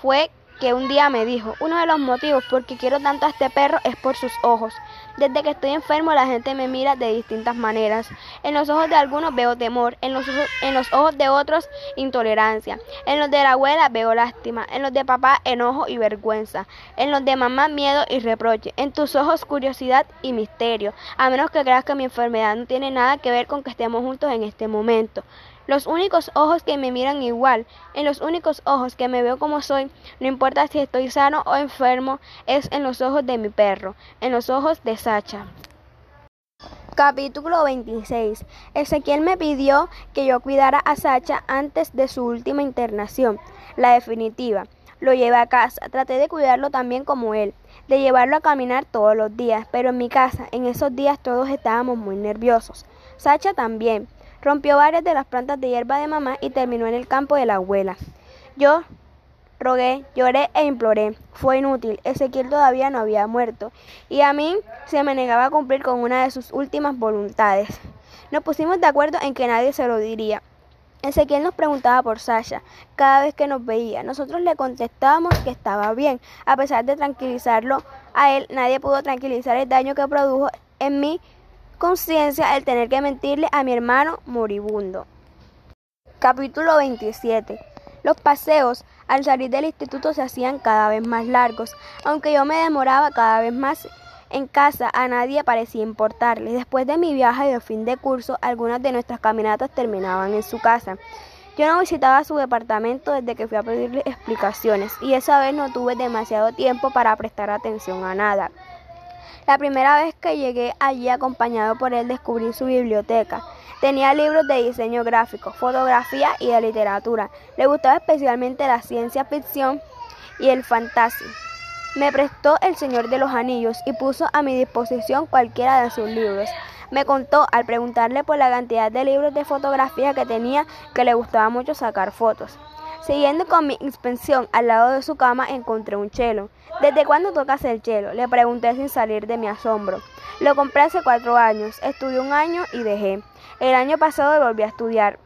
fue que un día me dijo, uno de los motivos por que quiero tanto a este perro es por sus ojos. Desde que estoy enfermo la gente me mira de distintas maneras. En los ojos de algunos veo temor, en los, en los ojos de otros intolerancia, en los de la abuela veo lástima, en los de papá enojo y vergüenza, en los de mamá miedo y reproche, en tus ojos curiosidad y misterio, a menos que creas que mi enfermedad no tiene nada que ver con que estemos juntos en este momento los únicos ojos que me miran igual, en los únicos ojos que me veo como soy, no importa si estoy sano o enfermo, es en los ojos de mi perro, en los ojos de Sacha. Capítulo 26. Ezequiel me pidió que yo cuidara a Sacha antes de su última internación, la definitiva. Lo llevé a casa, traté de cuidarlo también como él, de llevarlo a caminar todos los días, pero en mi casa, en esos días todos estábamos muy nerviosos. Sacha también. Rompió varias de las plantas de hierba de mamá y terminó en el campo de la abuela. Yo rogué, lloré e imploré. Fue inútil. Ezequiel todavía no había muerto y a mí se me negaba a cumplir con una de sus últimas voluntades. Nos pusimos de acuerdo en que nadie se lo diría. Ezequiel nos preguntaba por Sasha cada vez que nos veía. Nosotros le contestábamos que estaba bien. A pesar de tranquilizarlo a él, nadie pudo tranquilizar el daño que produjo en mi conciencia el tener que mentirle a mi hermano moribundo. Capítulo 27. Los paseos al salir del instituto se hacían cada vez más largos. Aunque yo me demoraba cada vez más en casa, a nadie parecía importarle. Después de mi viaje de fin de curso, algunas de nuestras caminatas terminaban en su casa. Yo no visitaba su departamento desde que fui a pedirle explicaciones y esa vez no tuve demasiado tiempo para prestar atención a nada. La primera vez que llegué allí acompañado por él descubrí su biblioteca. Tenía libros de diseño gráfico, fotografía y de literatura. Le gustaba especialmente la ciencia ficción y el fantasy. Me prestó El Señor de los Anillos y puso a mi disposición cualquiera de sus libros. Me contó al preguntarle por la cantidad de libros de fotografía que tenía que le gustaba mucho sacar fotos. Siguiendo con mi inspección, al lado de su cama encontré un chelo. ¿Desde cuándo tocas el chelo? Le pregunté sin salir de mi asombro. Lo compré hace cuatro años, estudié un año y dejé. El año pasado volví a estudiar.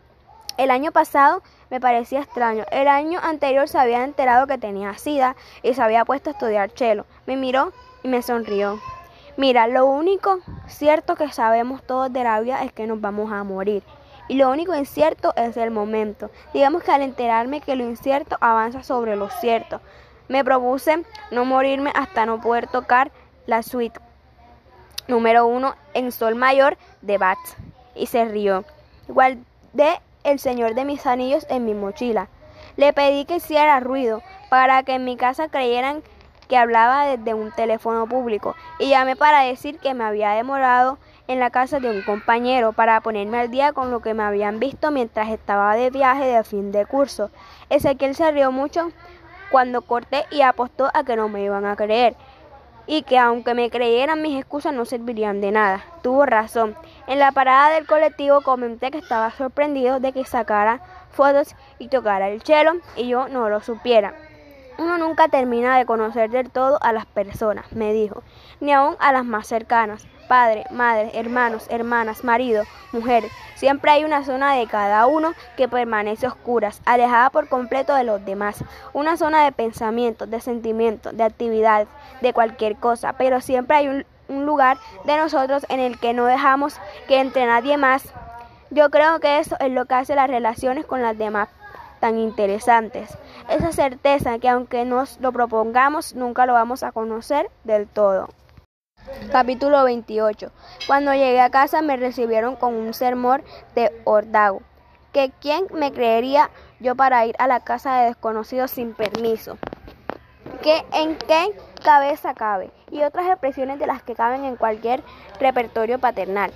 El año pasado me parecía extraño. El año anterior se había enterado que tenía sida y se había puesto a estudiar chelo. Me miró y me sonrió. Mira, lo único cierto que sabemos todos de la vida es que nos vamos a morir. Y lo único incierto es el momento. Digamos que al enterarme que lo incierto avanza sobre lo cierto, me propuse no morirme hasta no poder tocar la suite número uno en sol mayor de Bach. Y se rió. Guardé el Señor de mis Anillos en mi mochila. Le pedí que hiciera ruido para que en mi casa creyeran que hablaba desde un teléfono público y llamé para decir que me había demorado en la casa de un compañero para ponerme al día con lo que me habían visto mientras estaba de viaje de fin de curso. Ezequiel se rió mucho cuando corté y apostó a que no me iban a creer y que aunque me creyeran mis excusas no servirían de nada. Tuvo razón. En la parada del colectivo comenté que estaba sorprendido de que sacara fotos y tocara el chelo y yo no lo supiera. Uno nunca termina de conocer del todo a las personas, me dijo, ni aun a las más cercanas. Padre, madre, hermanos, hermanas, marido, mujer. Siempre hay una zona de cada uno que permanece oscuras, alejada por completo de los demás. Una zona de pensamientos, de sentimientos, de actividades, de cualquier cosa. Pero siempre hay un, un lugar de nosotros en el que no dejamos que entre nadie más. Yo creo que eso es lo que hace las relaciones con las demás tan interesantes. Esa certeza que aunque nos lo propongamos, nunca lo vamos a conocer del todo. Capítulo 28. Cuando llegué a casa me recibieron con un sermón de Ordago. Que quién me creería yo para ir a la casa de desconocidos sin permiso. Que en qué cabeza cabe. Y otras expresiones de las que caben en cualquier repertorio paternal.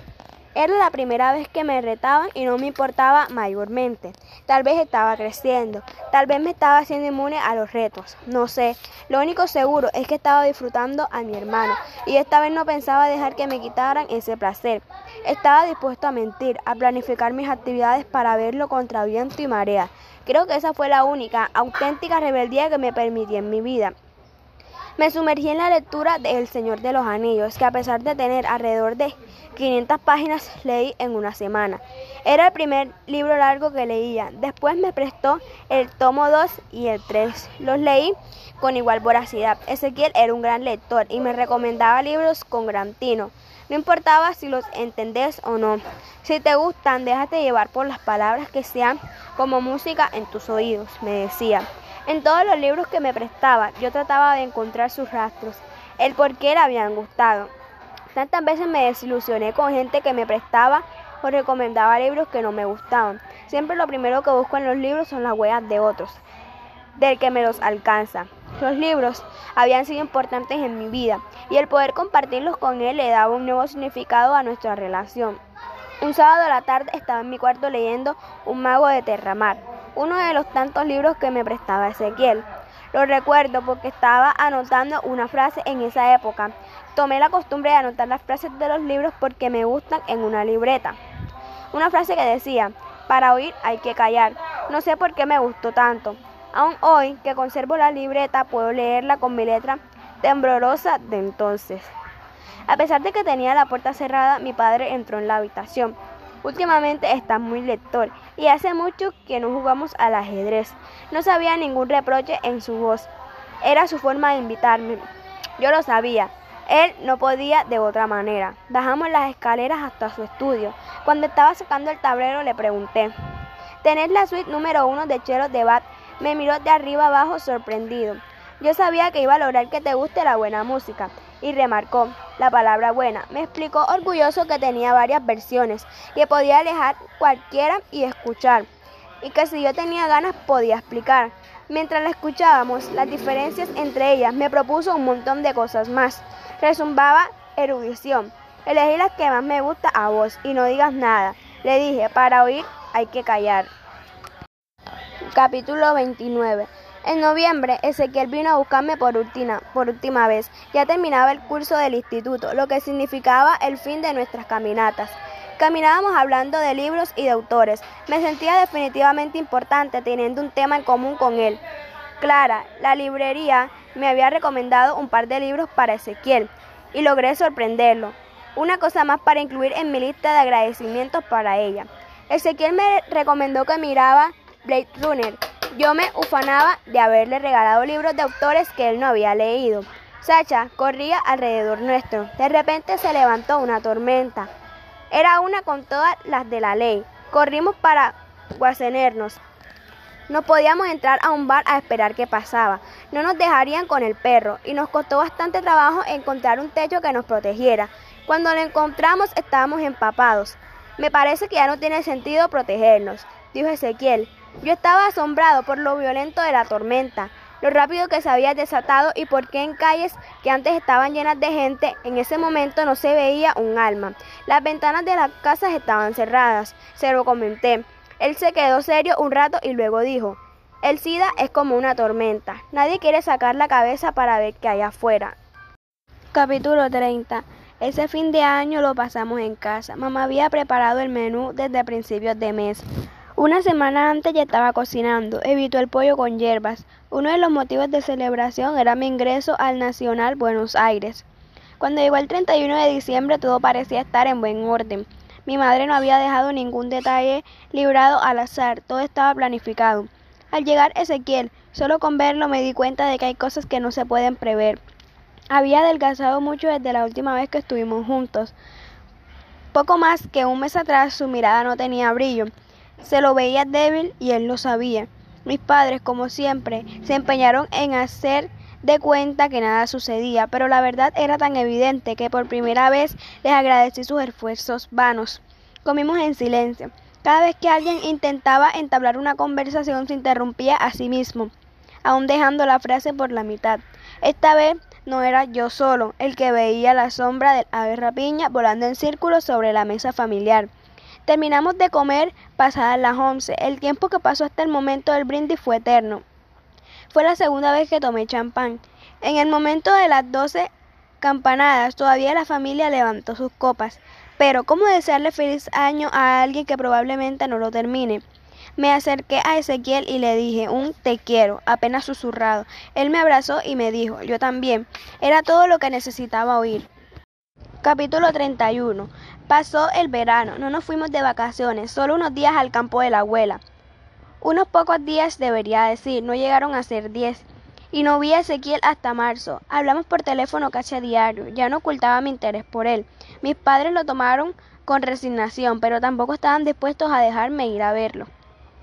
Era la primera vez que me retaban y no me importaba mayormente. Tal vez estaba creciendo, tal vez me estaba haciendo inmune a los retos, no sé. Lo único seguro es que estaba disfrutando a mi hermano y esta vez no pensaba dejar que me quitaran ese placer. Estaba dispuesto a mentir, a planificar mis actividades para verlo contra viento y marea. Creo que esa fue la única, auténtica rebeldía que me permití en mi vida. Me sumergí en la lectura de El Señor de los Anillos, que a pesar de tener alrededor de 500 páginas, leí en una semana. Era el primer libro largo que leía. Después me prestó el tomo 2 y el 3. Los leí con igual voracidad. Ezequiel era un gran lector y me recomendaba libros con gran tino. No importaba si los entendés o no. Si te gustan, déjate llevar por las palabras que sean como música en tus oídos, me decía. En todos los libros que me prestaba, yo trataba de encontrar sus rastros, el por qué le habían gustado. Tantas veces me desilusioné con gente que me prestaba o recomendaba libros que no me gustaban. Siempre lo primero que busco en los libros son las huellas de otros, del que me los alcanza. Los libros habían sido importantes en mi vida y el poder compartirlos con él le daba un nuevo significado a nuestra relación. Un sábado a la tarde estaba en mi cuarto leyendo Un mago de Terramar uno de los tantos libros que me prestaba Ezequiel. Lo recuerdo porque estaba anotando una frase en esa época. Tomé la costumbre de anotar las frases de los libros porque me gustan en una libreta. Una frase que decía, para oír hay que callar. No sé por qué me gustó tanto. Aún hoy que conservo la libreta puedo leerla con mi letra temblorosa de entonces. A pesar de que tenía la puerta cerrada, mi padre entró en la habitación. Últimamente estás muy lector y hace mucho que no jugamos al ajedrez. No sabía ningún reproche en su voz. Era su forma de invitarme. Yo lo sabía. Él no podía de otra manera. Bajamos las escaleras hasta su estudio. Cuando estaba sacando el tablero le pregunté, ¿tenés la suite número uno de Chelo de Bat? Me miró de arriba abajo sorprendido. Yo sabía que iba a lograr que te guste la buena música y remarcó la palabra buena. Me explicó orgulloso que tenía varias versiones, que podía alejar cualquiera y escuchar, y que si yo tenía ganas podía explicar. Mientras la escuchábamos, las diferencias entre ellas, me propuso un montón de cosas más. Resumbaba erudición. Elegí las que más me gusta a vos y no digas nada. Le dije, para oír hay que callar. Capítulo 29. En noviembre, Ezequiel vino a buscarme por última, por última vez. Ya terminaba el curso del instituto, lo que significaba el fin de nuestras caminatas. Caminábamos hablando de libros y de autores. Me sentía definitivamente importante teniendo un tema en común con él. Clara, la librería, me había recomendado un par de libros para Ezequiel y logré sorprenderlo. Una cosa más para incluir en mi lista de agradecimientos para ella. Ezequiel me recomendó que miraba Blade Runner. Yo me ufanaba de haberle regalado libros de autores que él no había leído. Sacha corría alrededor nuestro. De repente se levantó una tormenta. Era una con todas las de la ley. Corrimos para guacenernos. No podíamos entrar a un bar a esperar que pasaba. No nos dejarían con el perro y nos costó bastante trabajo encontrar un techo que nos protegiera. Cuando lo encontramos estábamos empapados. Me parece que ya no tiene sentido protegernos, dijo Ezequiel. Yo estaba asombrado por lo violento de la tormenta, lo rápido que se había desatado y por qué en calles que antes estaban llenas de gente, en ese momento no se veía un alma. Las ventanas de las casas estaban cerradas, se lo comenté. Él se quedó serio un rato y luego dijo, el SIDA es como una tormenta. Nadie quiere sacar la cabeza para ver qué hay afuera. Capítulo 30. Ese fin de año lo pasamos en casa. Mamá había preparado el menú desde principios de mes. Una semana antes ya estaba cocinando. Evitó el pollo con hierbas. Uno de los motivos de celebración era mi ingreso al Nacional Buenos Aires. Cuando llegó el 31 de diciembre todo parecía estar en buen orden. Mi madre no había dejado ningún detalle librado al azar, todo estaba planificado. Al llegar Ezequiel, solo con verlo me di cuenta de que hay cosas que no se pueden prever. Había adelgazado mucho desde la última vez que estuvimos juntos. Poco más que un mes atrás su mirada no tenía brillo. Se lo veía débil y él lo sabía. Mis padres, como siempre, se empeñaron en hacer de cuenta que nada sucedía, pero la verdad era tan evidente que por primera vez les agradecí sus esfuerzos vanos. Comimos en silencio. Cada vez que alguien intentaba entablar una conversación se interrumpía a sí mismo, aun dejando la frase por la mitad. Esta vez no era yo solo el que veía la sombra del ave rapiña volando en círculo sobre la mesa familiar. Terminamos de comer pasadas las once. El tiempo que pasó hasta el momento del brindis fue eterno. Fue la segunda vez que tomé champán. En el momento de las doce campanadas, todavía la familia levantó sus copas. Pero, ¿cómo desearle feliz año a alguien que probablemente no lo termine? Me acerqué a Ezequiel y le dije un te quiero, apenas susurrado. Él me abrazó y me dijo, yo también. Era todo lo que necesitaba oír. Capítulo 31. Pasó el verano, no nos fuimos de vacaciones, solo unos días al campo de la abuela. Unos pocos días debería decir, no llegaron a ser diez. Y no vi a Ezequiel hasta marzo. Hablamos por teléfono casi a diario. Ya no ocultaba mi interés por él. Mis padres lo tomaron con resignación, pero tampoco estaban dispuestos a dejarme ir a verlo.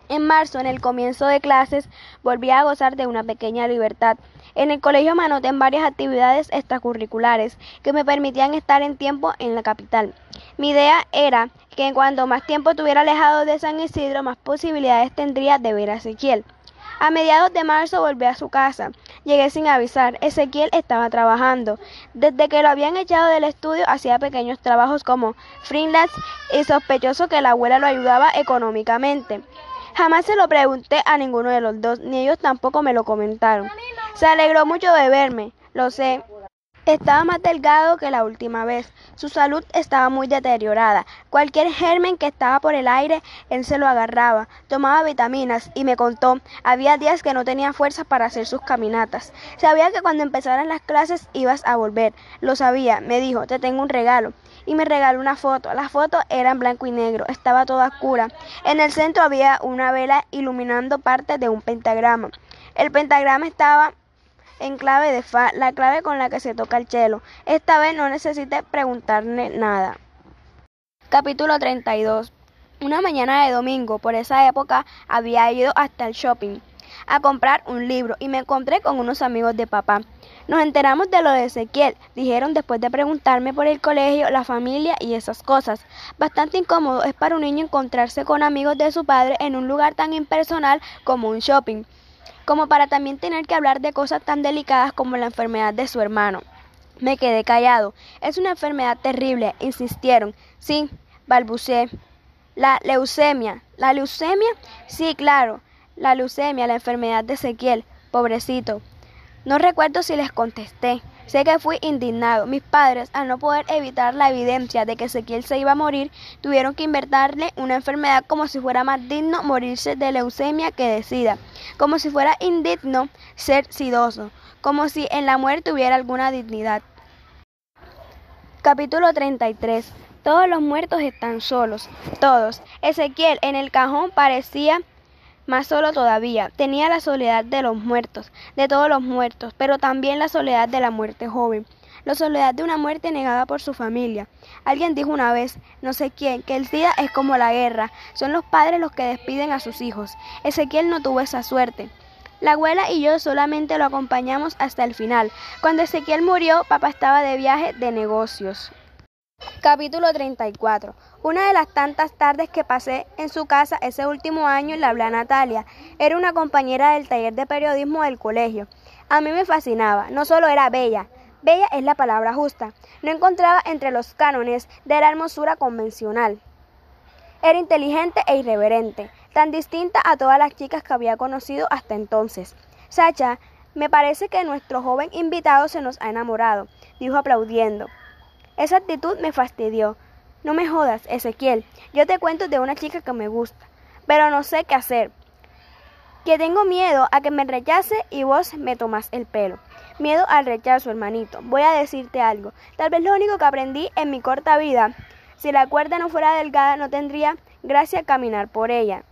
En marzo, en el comienzo de clases, volví a gozar de una pequeña libertad. En el colegio me anoté en varias actividades extracurriculares que me permitían estar en tiempo en la capital. Mi idea era que cuando más tiempo estuviera alejado de San Isidro, más posibilidades tendría de ver a Ezequiel. A mediados de marzo volví a su casa. Llegué sin avisar. Ezequiel estaba trabajando. Desde que lo habían echado del estudio hacía pequeños trabajos como freelance y sospechoso que la abuela lo ayudaba económicamente. Jamás se lo pregunté a ninguno de los dos, ni ellos tampoco me lo comentaron. Se alegró mucho de verme, lo sé. Estaba más delgado que la última vez. Su salud estaba muy deteriorada. Cualquier germen que estaba por el aire, él se lo agarraba. Tomaba vitaminas y me contó, había días que no tenía fuerzas para hacer sus caminatas. Sabía que cuando empezaran las clases ibas a volver. Lo sabía. Me dijo, te tengo un regalo. Y me regaló una foto. La foto era blanco y negro. Estaba toda oscura. En el centro había una vela iluminando parte de un pentagrama. El pentagrama estaba en clave de Fa, la clave con la que se toca el chelo. Esta vez no necesité preguntarle nada. Capítulo 32. Una mañana de domingo, por esa época, había ido hasta el shopping a comprar un libro y me encontré con unos amigos de papá. Nos enteramos de lo de Ezequiel, dijeron después de preguntarme por el colegio, la familia y esas cosas. Bastante incómodo es para un niño encontrarse con amigos de su padre en un lugar tan impersonal como un shopping como para también tener que hablar de cosas tan delicadas como la enfermedad de su hermano. Me quedé callado. Es una enfermedad terrible, insistieron. Sí, balbuceé. La leucemia. ¿La leucemia? Sí, claro. La leucemia, la enfermedad de Ezequiel. Pobrecito. No recuerdo si les contesté. Sé que fui indignado. Mis padres, al no poder evitar la evidencia de que Ezequiel se iba a morir, tuvieron que inventarle una enfermedad como si fuera más digno morirse de leucemia que de sida, como si fuera indigno ser sidoso, como si en la muerte hubiera alguna dignidad. Capítulo 33. Todos los muertos están solos, todos. Ezequiel en el cajón parecía más solo todavía, tenía la soledad de los muertos, de todos los muertos, pero también la soledad de la muerte joven, la soledad de una muerte negada por su familia. Alguien dijo una vez, no sé quién, que el SIDA es como la guerra, son los padres los que despiden a sus hijos. Ezequiel no tuvo esa suerte. La abuela y yo solamente lo acompañamos hasta el final. Cuando Ezequiel murió, papá estaba de viaje de negocios. Capítulo 34. Una de las tantas tardes que pasé en su casa ese último año la hablé a Natalia. Era una compañera del taller de periodismo del colegio. A mí me fascinaba. No solo era bella, bella es la palabra justa. No encontraba entre los cánones de la hermosura convencional. Era inteligente e irreverente, tan distinta a todas las chicas que había conocido hasta entonces. Sacha, me parece que nuestro joven invitado se nos ha enamorado, dijo aplaudiendo. Esa actitud me fastidió. No me jodas, Ezequiel. Yo te cuento de una chica que me gusta, pero no sé qué hacer. Que tengo miedo a que me rechace y vos me tomás el pelo. Miedo al rechazo, hermanito. Voy a decirte algo. Tal vez lo único que aprendí en mi corta vida, si la cuerda no fuera delgada, no tendría gracia caminar por ella.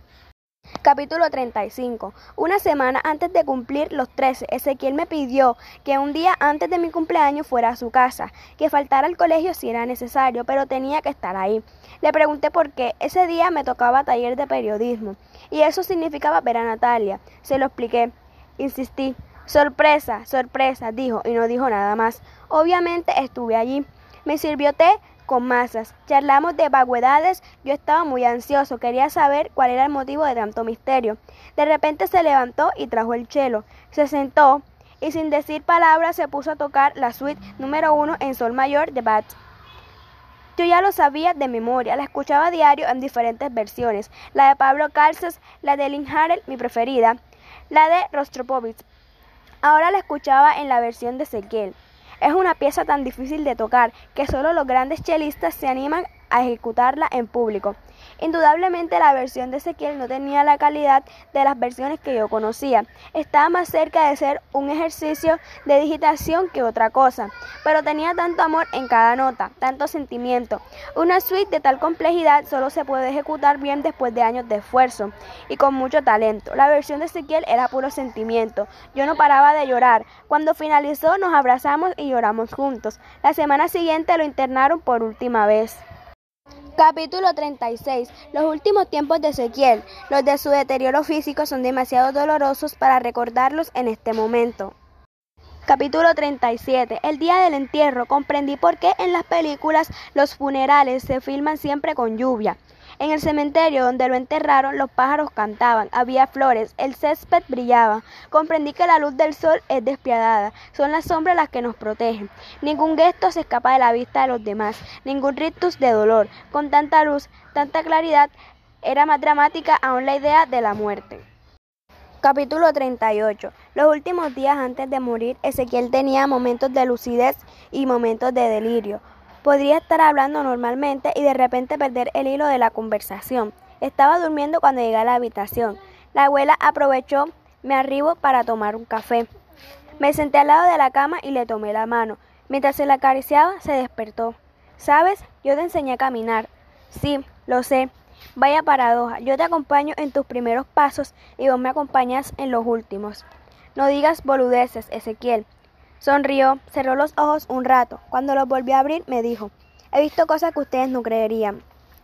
Capítulo 35. Una semana antes de cumplir los 13, Ezequiel me pidió que un día antes de mi cumpleaños fuera a su casa, que faltara al colegio si era necesario, pero tenía que estar ahí. Le pregunté por qué. Ese día me tocaba taller de periodismo y eso significaba ver a Natalia. Se lo expliqué. Insistí. Sorpresa, sorpresa, dijo y no dijo nada más. Obviamente estuve allí. Me sirvió té con masas. Charlamos de vaguedades. Yo estaba muy ansioso. Quería saber cuál era el motivo de tanto misterio. De repente se levantó y trajo el chelo. Se sentó y sin decir palabras se puso a tocar la suite número uno en sol mayor de Bach. Yo ya lo sabía de memoria, la escuchaba a diario en diferentes versiones, la de Pablo Calces, la de Lynn Harrell, mi preferida, la de Rostropovich. Ahora la escuchaba en la versión de Ezequiel. Es una pieza tan difícil de tocar que solo los grandes chelistas se animan a ejecutarla en público. Indudablemente la versión de Ezequiel no tenía la calidad de las versiones que yo conocía. Estaba más cerca de ser un ejercicio de digitación que otra cosa, pero tenía tanto amor en cada nota, tanto sentimiento. Una suite de tal complejidad solo se puede ejecutar bien después de años de esfuerzo y con mucho talento. La versión de Ezequiel era puro sentimiento. Yo no paraba de llorar. Cuando finalizó nos abrazamos y lloramos juntos. La semana siguiente lo internaron por última vez. Capítulo 36. Los últimos tiempos de Ezequiel. Los de su deterioro físico son demasiado dolorosos para recordarlos en este momento. Capítulo 37. El día del entierro. Comprendí por qué en las películas los funerales se filman siempre con lluvia. En el cementerio donde lo enterraron, los pájaros cantaban, había flores, el césped brillaba. Comprendí que la luz del sol es despiadada, son las sombras las que nos protegen. Ningún gesto se escapa de la vista de los demás, ningún rictus de dolor. Con tanta luz, tanta claridad, era más dramática aún la idea de la muerte. Capítulo 38. Los últimos días antes de morir, Ezequiel tenía momentos de lucidez y momentos de delirio. Podría estar hablando normalmente y de repente perder el hilo de la conversación. Estaba durmiendo cuando llegué a la habitación. La abuela aprovechó mi arribo para tomar un café. Me senté al lado de la cama y le tomé la mano. Mientras se la acariciaba, se despertó. ¿Sabes? Yo te enseñé a caminar. Sí, lo sé. Vaya paradoja, yo te acompaño en tus primeros pasos y vos me acompañas en los últimos. No digas boludeces, Ezequiel. Sonrió, cerró los ojos un rato. Cuando los volvió a abrir, me dijo, he visto cosas que ustedes no creerían.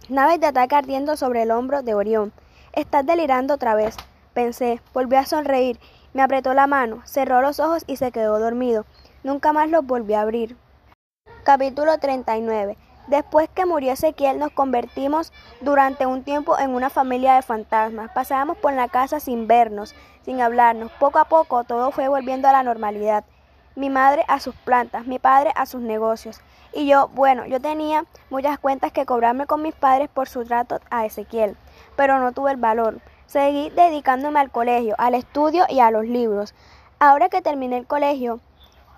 Naves de ataque ardiendo sobre el hombro de Orión. Estás delirando otra vez. Pensé, volvió a sonreír, me apretó la mano, cerró los ojos y se quedó dormido. Nunca más los volvió a abrir. Capítulo 39. Después que murió Ezequiel nos convertimos durante un tiempo en una familia de fantasmas. Pasábamos por la casa sin vernos, sin hablarnos. Poco a poco todo fue volviendo a la normalidad. Mi madre a sus plantas, mi padre a sus negocios. Y yo, bueno, yo tenía muchas cuentas que cobrarme con mis padres por su trato a Ezequiel, pero no tuve el valor. Seguí dedicándome al colegio, al estudio y a los libros. Ahora que terminé el colegio,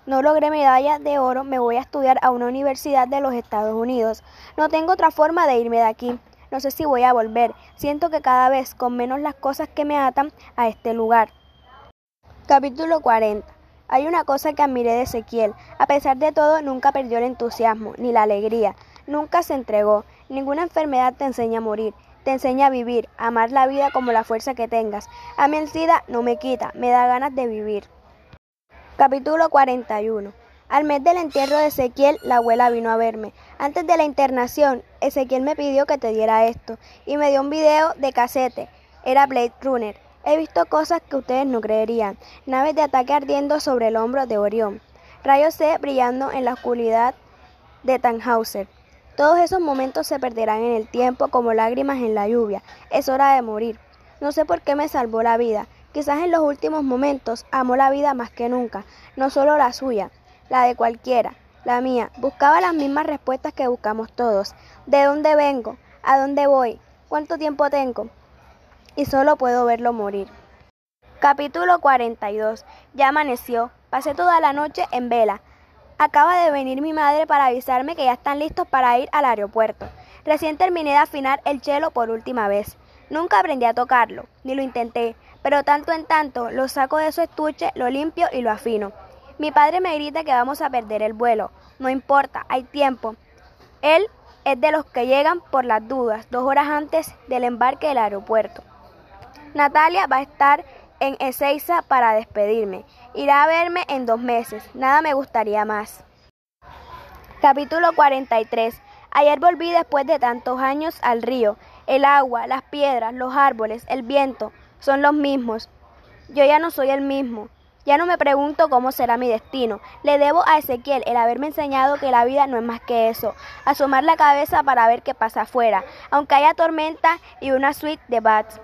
no logré medalla de oro, me voy a estudiar a una universidad de los Estados Unidos. No tengo otra forma de irme de aquí. No sé si voy a volver. Siento que cada vez con menos las cosas que me atan a este lugar. Capítulo 40. Hay una cosa que admiré de Ezequiel. A pesar de todo, nunca perdió el entusiasmo ni la alegría. Nunca se entregó. Ninguna enfermedad te enseña a morir. Te enseña a vivir, a amar la vida como la fuerza que tengas. A mí el no me quita, me da ganas de vivir. Capítulo 41. Al mes del entierro de Ezequiel, la abuela vino a verme. Antes de la internación, Ezequiel me pidió que te diera esto y me dio un video de casete. Era Blade Runner. He visto cosas que ustedes no creerían. Naves de ataque ardiendo sobre el hombro de Orión. Rayos C brillando en la oscuridad de Tannhauser. Todos esos momentos se perderán en el tiempo como lágrimas en la lluvia. Es hora de morir. No sé por qué me salvó la vida. Quizás en los últimos momentos amó la vida más que nunca, no solo la suya, la de cualquiera, la mía. Buscaba las mismas respuestas que buscamos todos. ¿De dónde vengo? ¿A dónde voy? ¿Cuánto tiempo tengo? Y solo puedo verlo morir. Capítulo 42. Ya amaneció. Pasé toda la noche en vela. Acaba de venir mi madre para avisarme que ya están listos para ir al aeropuerto. Recién terminé de afinar el chelo por última vez. Nunca aprendí a tocarlo, ni lo intenté, pero tanto en tanto lo saco de su estuche, lo limpio y lo afino. Mi padre me grita que vamos a perder el vuelo. No importa, hay tiempo. Él es de los que llegan por las dudas, dos horas antes del embarque del aeropuerto. Natalia va a estar en Ezeiza para despedirme. Irá a verme en dos meses. Nada me gustaría más. Capítulo 43. Ayer volví después de tantos años al río. El agua, las piedras, los árboles, el viento son los mismos. Yo ya no soy el mismo. Ya no me pregunto cómo será mi destino. Le debo a Ezequiel el haberme enseñado que la vida no es más que eso. Asomar la cabeza para ver qué pasa afuera, aunque haya tormenta y una suite de bats.